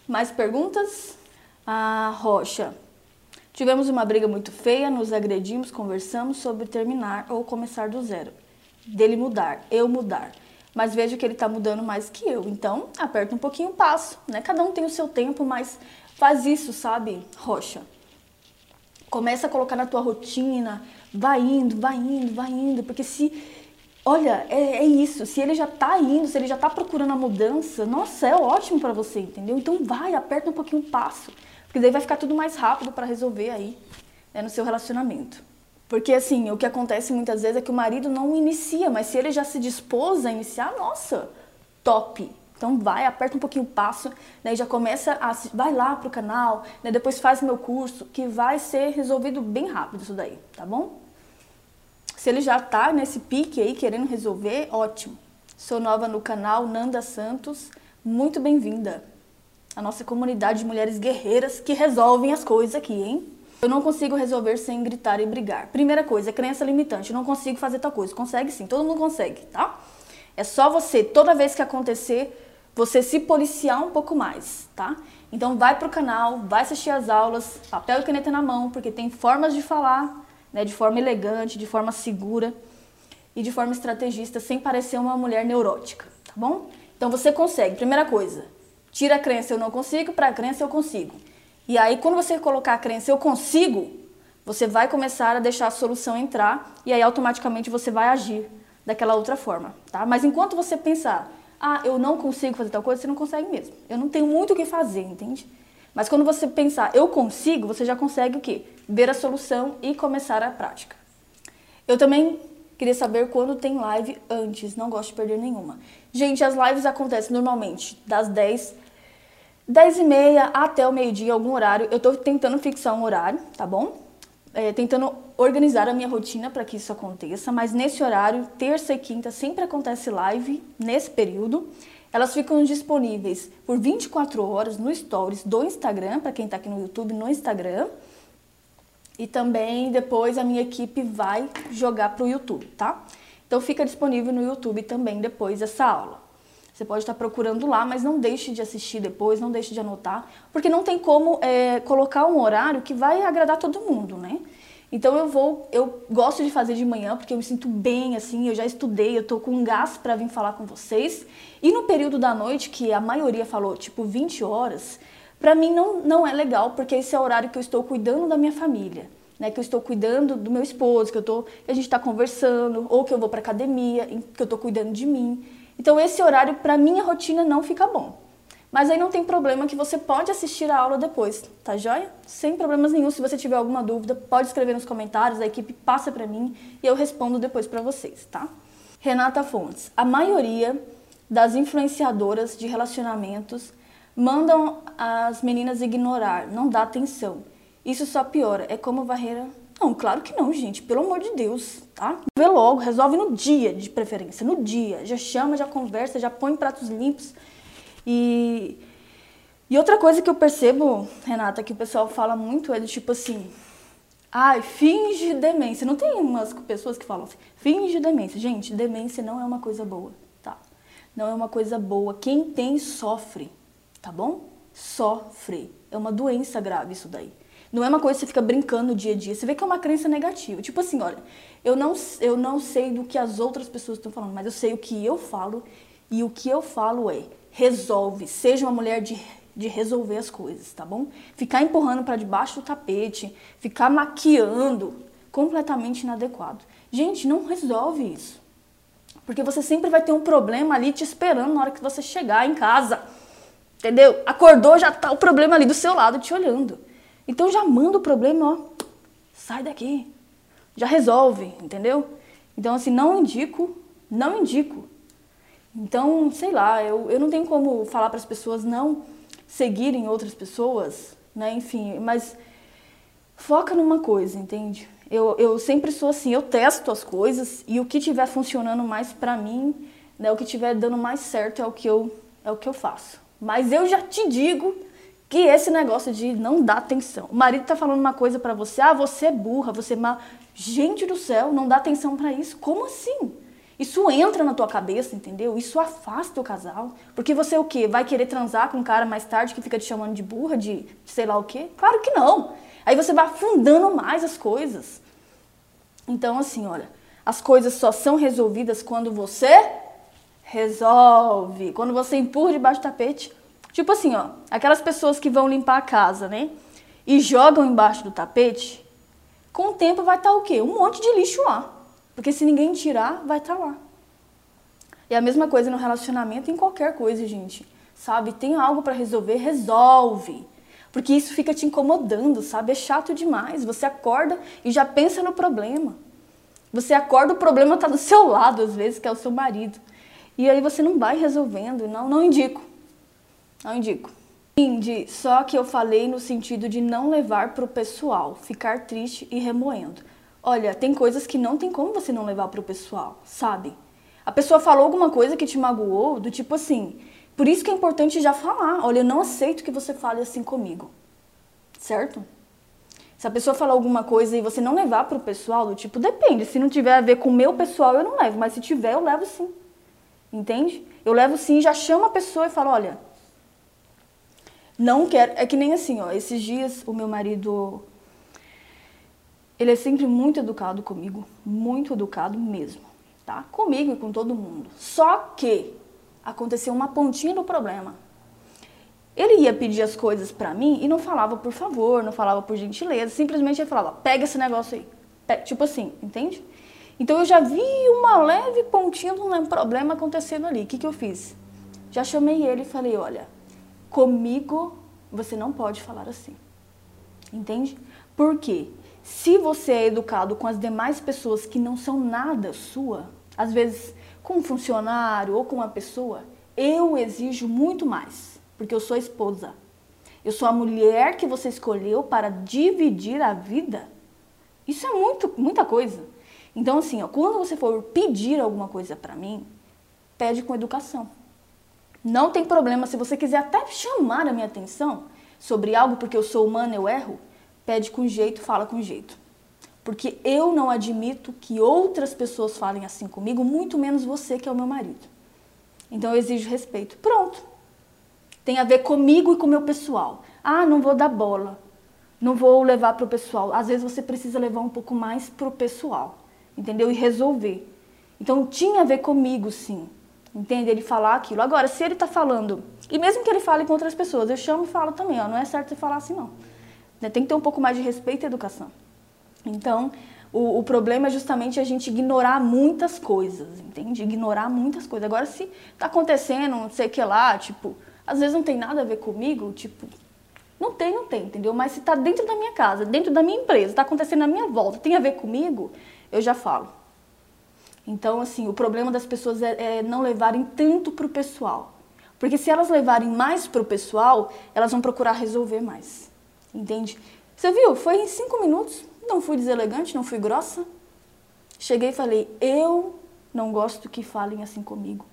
Mais perguntas? Ah, Rocha. Tivemos uma briga muito feia, nos agredimos, conversamos sobre terminar ou começar do zero. Dele mudar, eu mudar. Mas vejo que ele está mudando mais que eu. Então, aperta um pouquinho o passo, né? Cada um tem o seu tempo, mas faz isso, sabe, Rocha? Começa a colocar na tua rotina, vai indo, vai indo, vai indo, porque se Olha, é, é, isso. Se ele já tá indo, se ele já tá procurando a mudança, nossa, é ótimo para você, entendeu? Então vai, aperta um pouquinho o passo. Porque daí vai ficar tudo mais rápido para resolver aí né, no seu relacionamento. Porque assim, o que acontece muitas vezes é que o marido não inicia, mas se ele já se dispôs a iniciar, nossa, top. Então vai, aperta um pouquinho o passo, né, já começa a vai lá pro canal, né, depois faz meu curso, que vai ser resolvido bem rápido isso daí, tá bom? Se ele já tá nesse pique aí querendo resolver, ótimo. Sou nova no canal Nanda Santos, muito bem-vinda a nossa comunidade de mulheres guerreiras que resolvem as coisas aqui, hein? Eu não consigo resolver sem gritar e brigar. Primeira coisa, crença limitante. Eu não consigo fazer tal coisa. Consegue sim, todo mundo consegue, tá? É só você, toda vez que acontecer, você se policiar um pouco mais, tá? Então vai pro canal, vai assistir as aulas, papel e caneta na mão, porque tem formas de falar, né, de forma elegante, de forma segura e de forma estrategista, sem parecer uma mulher neurótica, tá bom? Então você consegue. Primeira coisa, Tira a crença eu não consigo para a crença eu consigo. E aí, quando você colocar a crença eu consigo, você vai começar a deixar a solução entrar e aí automaticamente você vai agir daquela outra forma, tá? Mas enquanto você pensar, ah, eu não consigo fazer tal coisa, você não consegue mesmo. Eu não tenho muito o que fazer, entende? Mas quando você pensar, eu consigo, você já consegue o quê? Ver a solução e começar a prática. Eu também queria saber quando tem live antes, não gosto de perder nenhuma. Gente, as lives acontecem normalmente das 10 10 e meia até o meio-dia, algum horário. Eu tô tentando fixar um horário, tá bom? É, tentando organizar a minha rotina para que isso aconteça, mas nesse horário, terça e quinta, sempre acontece live nesse período. Elas ficam disponíveis por 24 horas no Stories do Instagram, para quem está aqui no YouTube, no Instagram. E também depois a minha equipe vai jogar para o YouTube, tá? Então fica disponível no YouTube também depois essa aula. Você pode estar procurando lá, mas não deixe de assistir depois, não deixe de anotar, porque não tem como é, colocar um horário que vai agradar todo mundo, né? Então eu vou, eu gosto de fazer de manhã porque eu me sinto bem assim, eu já estudei, eu tô com gás para vir falar com vocês. E no período da noite, que a maioria falou, tipo 20 horas, para mim não, não é legal, porque esse é o horário que eu estou cuidando da minha família. Né, que eu estou cuidando do meu esposo, que eu tô, a gente está conversando, ou que eu vou para academia, que eu estou cuidando de mim. Então esse horário para minha rotina não fica bom. Mas aí não tem problema que você pode assistir a aula depois, tá joia? Sem problemas nenhum. Se você tiver alguma dúvida, pode escrever nos comentários, a equipe passa para mim e eu respondo depois para vocês, tá? Renata Fontes. A maioria das influenciadoras de relacionamentos mandam as meninas ignorar, não dá atenção. Isso só piora. É como barreira não, claro que não, gente. Pelo amor de Deus, tá? Vê logo, resolve no dia, de preferência. No dia. Já chama, já conversa, já põe pratos limpos. E, e outra coisa que eu percebo, Renata, que o pessoal fala muito é do tipo assim. Ai, finge demência. Não tem umas pessoas que falam assim, finge demência. Gente, demência não é uma coisa boa, tá? Não é uma coisa boa. Quem tem, sofre, tá bom? Sofre. É uma doença grave isso daí. Não é uma coisa que você fica brincando no dia a dia. Você vê que é uma crença negativa. Tipo assim, olha, eu não, eu não sei do que as outras pessoas estão falando, mas eu sei o que eu falo. E o que eu falo é: resolve. Seja uma mulher de, de resolver as coisas, tá bom? Ficar empurrando para debaixo do tapete, ficar maquiando, completamente inadequado. Gente, não resolve isso. Porque você sempre vai ter um problema ali te esperando na hora que você chegar em casa. Entendeu? Acordou, já tá o problema ali do seu lado te olhando. Então já manda o problema, ó, sai daqui. Já resolve, entendeu? Então, assim, não indico, não indico. Então, sei lá, eu, eu não tenho como falar para as pessoas não seguirem outras pessoas, né? Enfim, mas foca numa coisa, entende? Eu, eu sempre sou assim, eu testo as coisas e o que tiver funcionando mais para mim, né, o que tiver dando mais certo é o que eu é o que eu faço. Mas eu já te digo que esse negócio de não dar atenção. O marido tá falando uma coisa para você, ah, você é burra, você é má. Gente do céu, não dá atenção para isso. Como assim? Isso entra na tua cabeça, entendeu? Isso afasta o casal. Porque você o quê? Vai querer transar com um cara mais tarde que fica te chamando de burra, de sei lá o quê? Claro que não. Aí você vai afundando mais as coisas. Então, assim, olha, as coisas só são resolvidas quando você resolve. Quando você empurra debaixo do tapete Tipo assim, ó, aquelas pessoas que vão limpar a casa, né? E jogam embaixo do tapete, com o tempo vai estar tá o quê? Um monte de lixo lá. Porque se ninguém tirar, vai estar tá lá. E a mesma coisa no relacionamento, em qualquer coisa, gente. Sabe? Tem algo para resolver, resolve. Porque isso fica te incomodando, sabe? É chato demais. Você acorda e já pensa no problema. Você acorda, o problema está do seu lado, às vezes, que é o seu marido. E aí você não vai resolvendo. Não, não indico. Não indico. Indi, só que eu falei no sentido de não levar para o pessoal, ficar triste e remoendo. Olha, tem coisas que não tem como você não levar para o pessoal, sabe? A pessoa falou alguma coisa que te magoou, do tipo assim. Por isso que é importante já falar. Olha, eu não aceito que você fale assim comigo. Certo? Se a pessoa falar alguma coisa e você não levar para o pessoal, do tipo, depende. Se não tiver a ver com o meu pessoal, eu não levo. Mas se tiver, eu levo sim. Entende? Eu levo sim, já chamo a pessoa e falo, olha, não quero. É que nem assim, ó. Esses dias o meu marido. Ele é sempre muito educado comigo. Muito educado mesmo. Tá? Comigo e com todo mundo. Só que aconteceu uma pontinha do problema. Ele ia pedir as coisas pra mim e não falava por favor, não falava por gentileza. Simplesmente ele falava, pega esse negócio aí. Tipo assim, entende? Então eu já vi uma leve pontinha de um problema acontecendo ali. O que, que eu fiz? Já chamei ele e falei, olha, Comigo você não pode falar assim. Entende? Porque se você é educado com as demais pessoas que não são nada sua, às vezes com um funcionário ou com uma pessoa, eu exijo muito mais, porque eu sou esposa. Eu sou a mulher que você escolheu para dividir a vida Isso é muito, muita coisa. Então, assim, ó, quando você for pedir alguma coisa para mim, pede com educação. Não tem problema, se você quiser até chamar a minha atenção sobre algo porque eu sou humana, eu erro, pede com jeito, fala com jeito. Porque eu não admito que outras pessoas falem assim comigo, muito menos você que é o meu marido. Então eu exijo respeito. Pronto. Tem a ver comigo e com o meu pessoal. Ah, não vou dar bola. Não vou levar para o pessoal. Às vezes você precisa levar um pouco mais para o pessoal. Entendeu? E resolver. Então tinha a ver comigo, sim. Entende? Ele falar aquilo. Agora, se ele está falando, e mesmo que ele fale com outras pessoas, eu chamo e falo também, ó, não é certo você falar assim, não. Né, tem que ter um pouco mais de respeito e educação. Então, o, o, problema é justamente a gente ignorar muitas coisas, entende? Ignorar muitas coisas. Agora, se está acontecendo, não sei o que lá, tipo, às vezes não tem nada a ver comigo, tipo, não tem, não tem, entendeu? Mas se está dentro da minha casa, dentro da minha empresa, está acontecendo na minha volta, tem a ver comigo, eu já falo. Então, assim, o problema das pessoas é, é não levarem tanto para o pessoal. Porque se elas levarem mais para o pessoal, elas vão procurar resolver mais. Entende? Você viu? Foi em cinco minutos. Não fui deselegante, não fui grossa. Cheguei e falei: Eu não gosto que falem assim comigo.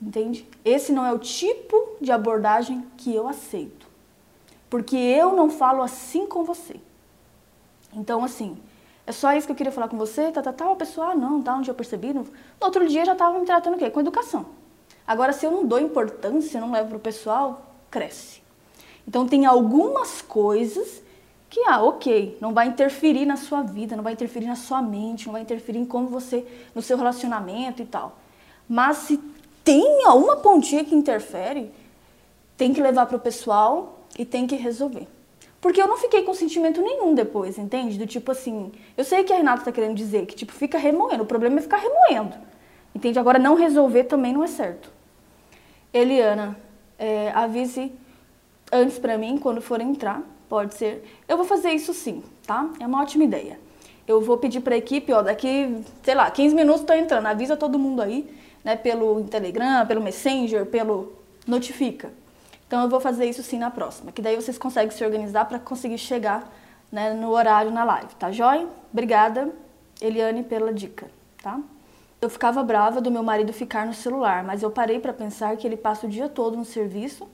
Entende? Esse não é o tipo de abordagem que eu aceito. Porque eu não falo assim com você. Então, assim, é só isso que eu queria falar com você, tá, tá, tá, pessoal, ah, não, tá, não tinha percebido. No outro dia já tava me tratando o quê? Com educação. Agora, se eu não dou importância, não levo pro pessoal, cresce. Então, tem algumas coisas que, ah, ok, não vai interferir na sua vida, não vai interferir na sua mente, não vai interferir em como você, no seu relacionamento e tal. Mas se tem alguma pontinha que interfere, tem que levar pro pessoal e tem que resolver. Porque eu não fiquei com sentimento nenhum depois, entende? Do tipo assim, eu sei que a Renata tá querendo dizer que tipo fica remoendo, o problema é ficar remoendo. Entende? Agora não resolver também não é certo. Eliana, é, avise antes para mim quando for entrar, pode ser. Eu vou fazer isso sim, tá? É uma ótima ideia. Eu vou pedir para a equipe, ó, daqui, sei lá, 15 minutos tô entrando, avisa todo mundo aí, né, pelo Telegram, pelo Messenger, pelo notifica. Então eu vou fazer isso sim na próxima, que daí vocês conseguem se organizar para conseguir chegar né, no horário na live, tá joia? Obrigada, Eliane, pela dica, tá? Eu ficava brava do meu marido ficar no celular, mas eu parei para pensar que ele passa o dia todo no serviço.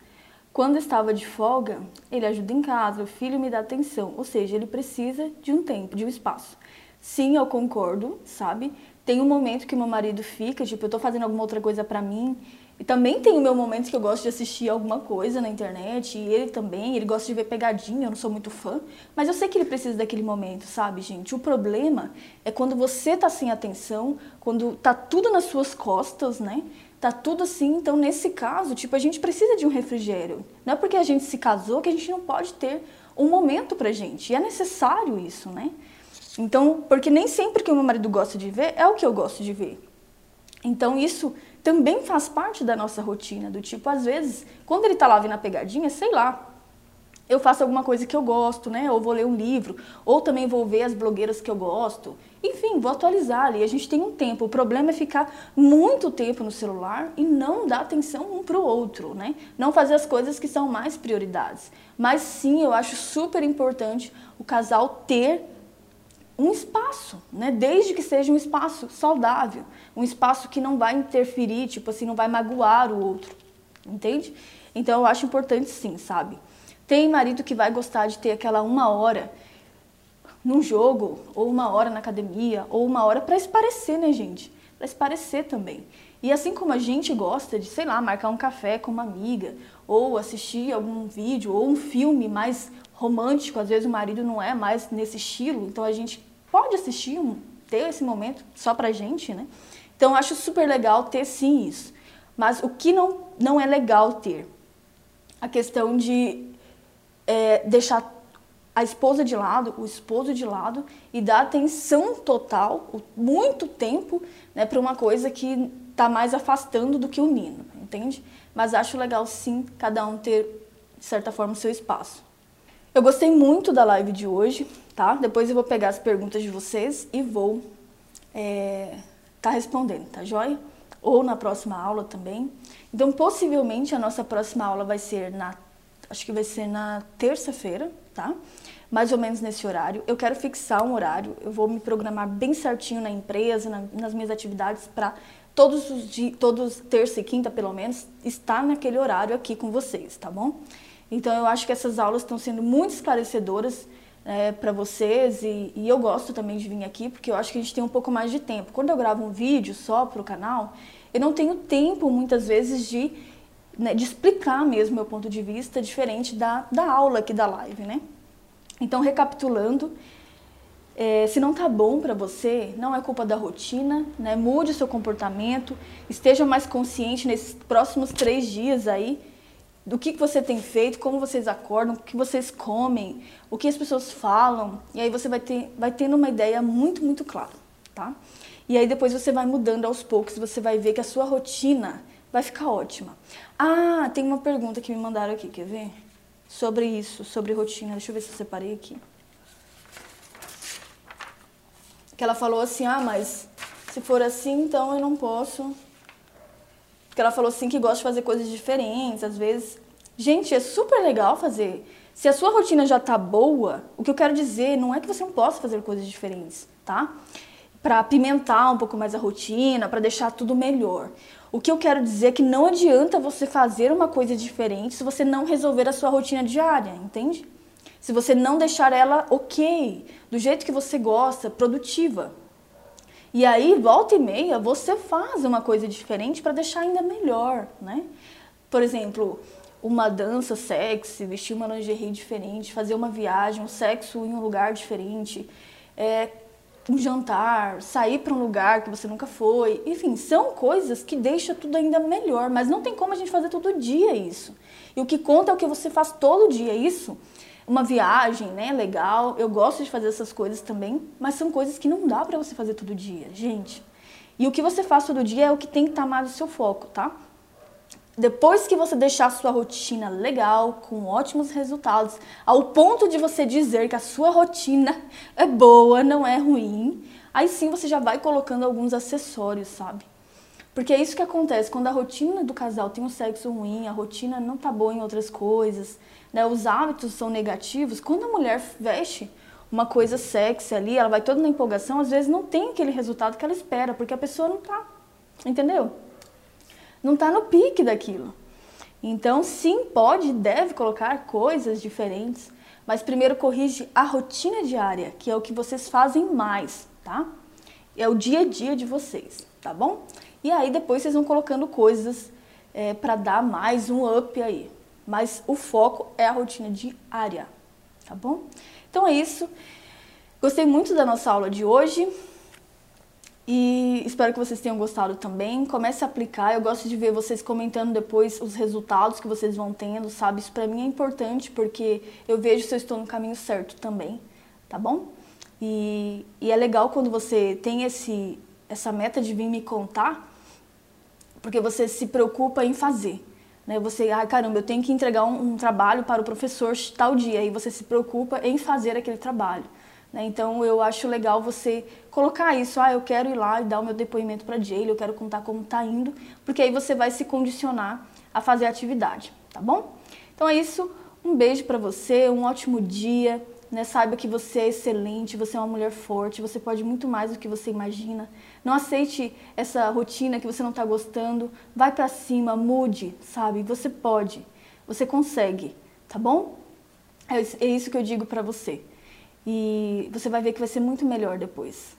Quando estava de folga, ele ajuda em casa, o filho me dá atenção, ou seja, ele precisa de um tempo, de um espaço. Sim, eu concordo, sabe? Tem um momento que meu marido fica, tipo, eu tô fazendo alguma outra coisa para mim, e também tem o meu momento que eu gosto de assistir alguma coisa na internet, e ele também, ele gosta de ver pegadinha, eu não sou muito fã, mas eu sei que ele precisa daquele momento, sabe, gente? O problema é quando você tá sem atenção, quando tá tudo nas suas costas, né? Tá tudo assim, então nesse caso, tipo, a gente precisa de um refrigério. Não é porque a gente se casou que a gente não pode ter um momento pra gente. E é necessário isso, né? Então, porque nem sempre que o meu marido gosta de ver é o que eu gosto de ver. Então isso também faz parte da nossa rotina, do tipo, às vezes, quando ele tá lá vendo a pegadinha, sei lá, eu faço alguma coisa que eu gosto, né? Ou vou ler um livro, ou também vou ver as blogueiras que eu gosto. Enfim, vou atualizar ali. A gente tem um tempo. O problema é ficar muito tempo no celular e não dar atenção um para o outro, né? Não fazer as coisas que são mais prioridades. Mas sim, eu acho super importante o casal ter um espaço, né? Desde que seja um espaço saudável, um espaço que não vai interferir, tipo assim, não vai magoar o outro, entende? Então eu acho importante sim, sabe? Tem marido que vai gostar de ter aquela uma hora num jogo, ou uma hora na academia, ou uma hora para esparecer, né, gente? Para esparecer também. E assim como a gente gosta de, sei lá, marcar um café com uma amiga, ou assistir algum vídeo, ou um filme mais romântico, às vezes o marido não é mais nesse estilo, então a gente pode assistir, ter esse momento só pra gente, né? Então eu acho super legal ter sim isso. Mas o que não, não é legal ter? A questão de é, deixar a esposa de lado, o esposo de lado e dar atenção total, muito tempo, né, para uma coisa que está mais afastando do que unindo, entende? Mas acho legal sim cada um ter, de certa forma, o seu espaço. Eu gostei muito da live de hoje, tá? Depois eu vou pegar as perguntas de vocês e vou é, tá respondendo, tá joia? Ou na próxima aula também. Então, possivelmente, a nossa próxima aula vai ser na, acho que vai ser na terça-feira, tá? mais ou menos nesse horário. Eu quero fixar um horário, eu vou me programar bem certinho na empresa, na, nas minhas atividades, para todos os dias, todos terça e quinta pelo menos, estar naquele horário aqui com vocês, tá bom? Então eu acho que essas aulas estão sendo muito esclarecedoras é, para vocês e, e, eu gosto também de vir aqui porque eu acho que a gente tem um pouco mais de tempo. Quando eu gravo um vídeo só para o canal, eu não tenho tempo muitas vezes de, né, de explicar mesmo meu ponto de vista diferente da, da aula aqui da live, né? Então, recapitulando, é, se não tá bom para você, não é culpa da rotina, né? Mude o seu comportamento, esteja mais consciente nesses próximos três dias aí do que, que você tem feito, como vocês acordam, o que vocês comem, o que as pessoas falam, e aí você vai, ter, vai tendo uma ideia muito, muito clara, tá? E aí depois você vai mudando aos poucos, você vai ver que a sua rotina vai ficar ótima. Ah, tem uma pergunta que me mandaram aqui, quer ver? Sobre isso, sobre rotina. Deixa eu ver se eu separei aqui. Que ela falou assim: "Ah, mas se for assim, então eu não posso porque ela falou assim que gosta de fazer coisas diferentes, às vezes. Gente, é super legal fazer. Se a sua rotina já tá boa, o que eu quero dizer não é que você não possa fazer coisas diferentes, tá? Para apimentar um pouco mais a rotina, para deixar tudo melhor. O que eu quero dizer é que não adianta você fazer uma coisa diferente se você não resolver a sua rotina diária, entende? Se você não deixar ela ok, do jeito que você gosta, produtiva. E aí, volta e meia, você faz uma coisa diferente para deixar ainda melhor, né? Por exemplo, uma dança sexy, vestir uma lingerie diferente, fazer uma viagem, um sexo em um lugar diferente, é, um jantar, sair para um lugar que você nunca foi. Enfim, são coisas que deixam tudo ainda melhor, mas não tem como a gente fazer todo dia isso. E o que conta é o que você faz todo dia, isso uma viagem, né, legal. Eu gosto de fazer essas coisas também, mas são coisas que não dá para você fazer todo dia, gente. E o que você faz todo dia é o que tem que estar mais no seu foco, tá? Depois que você deixar a sua rotina legal, com ótimos resultados, ao ponto de você dizer que a sua rotina é boa, não é ruim, aí sim você já vai colocando alguns acessórios, sabe? Porque é isso que acontece quando a rotina do casal tem um sexo ruim, a rotina não tá boa em outras coisas, né? Os hábitos são negativos. Quando a mulher veste uma coisa sexy ali, ela vai toda na empolgação, às vezes não tem aquele resultado que ela espera, porque a pessoa não tá, entendeu? Não tá no pique daquilo. Então, sim, pode e deve colocar coisas diferentes, mas primeiro corrige a rotina diária, que é o que vocês fazem mais, tá? É o dia a dia de vocês, tá bom? E aí depois vocês vão colocando coisas é, para dar mais um up aí. Mas o foco é a rotina diária, tá bom? Então é isso. Gostei muito da nossa aula de hoje e espero que vocês tenham gostado também. Comece a aplicar. Eu gosto de ver vocês comentando depois os resultados que vocês vão tendo, sabe? Isso para mim é importante porque eu vejo se eu estou no caminho certo também, tá bom? E, e é legal quando você tem esse, essa meta de vir me contar porque você se preocupa em fazer. Né? Você, ah, caramba, eu tenho que entregar um, um, trabalho para o professor tal dia, e você se preocupa em fazer aquele trabalho. Né? Então, eu acho legal você colocar isso, ah, eu quero ir lá e dar o meu depoimento para a Jaylee, eu quero contar como está indo, porque aí você vai se condicionar a fazer a atividade, tá bom? Então é isso, um beijo para você, um ótimo dia, né? Saiba que você é excelente, você é uma mulher forte, você pode muito mais do que você imagina. Não aceite essa rotina que você não está gostando. Vai para cima, mude, sabe? Você pode, você consegue, tá bom? É, é isso que eu digo para você. E você vai ver que vai ser muito melhor depois.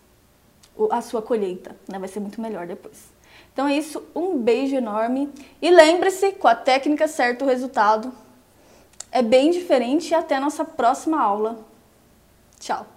A sua colheita né? vai ser muito melhor depois. Então é isso, um beijo enorme. E lembre-se, com a técnica certa, o resultado é bem diferente e até a nossa próxima aula. Tchau!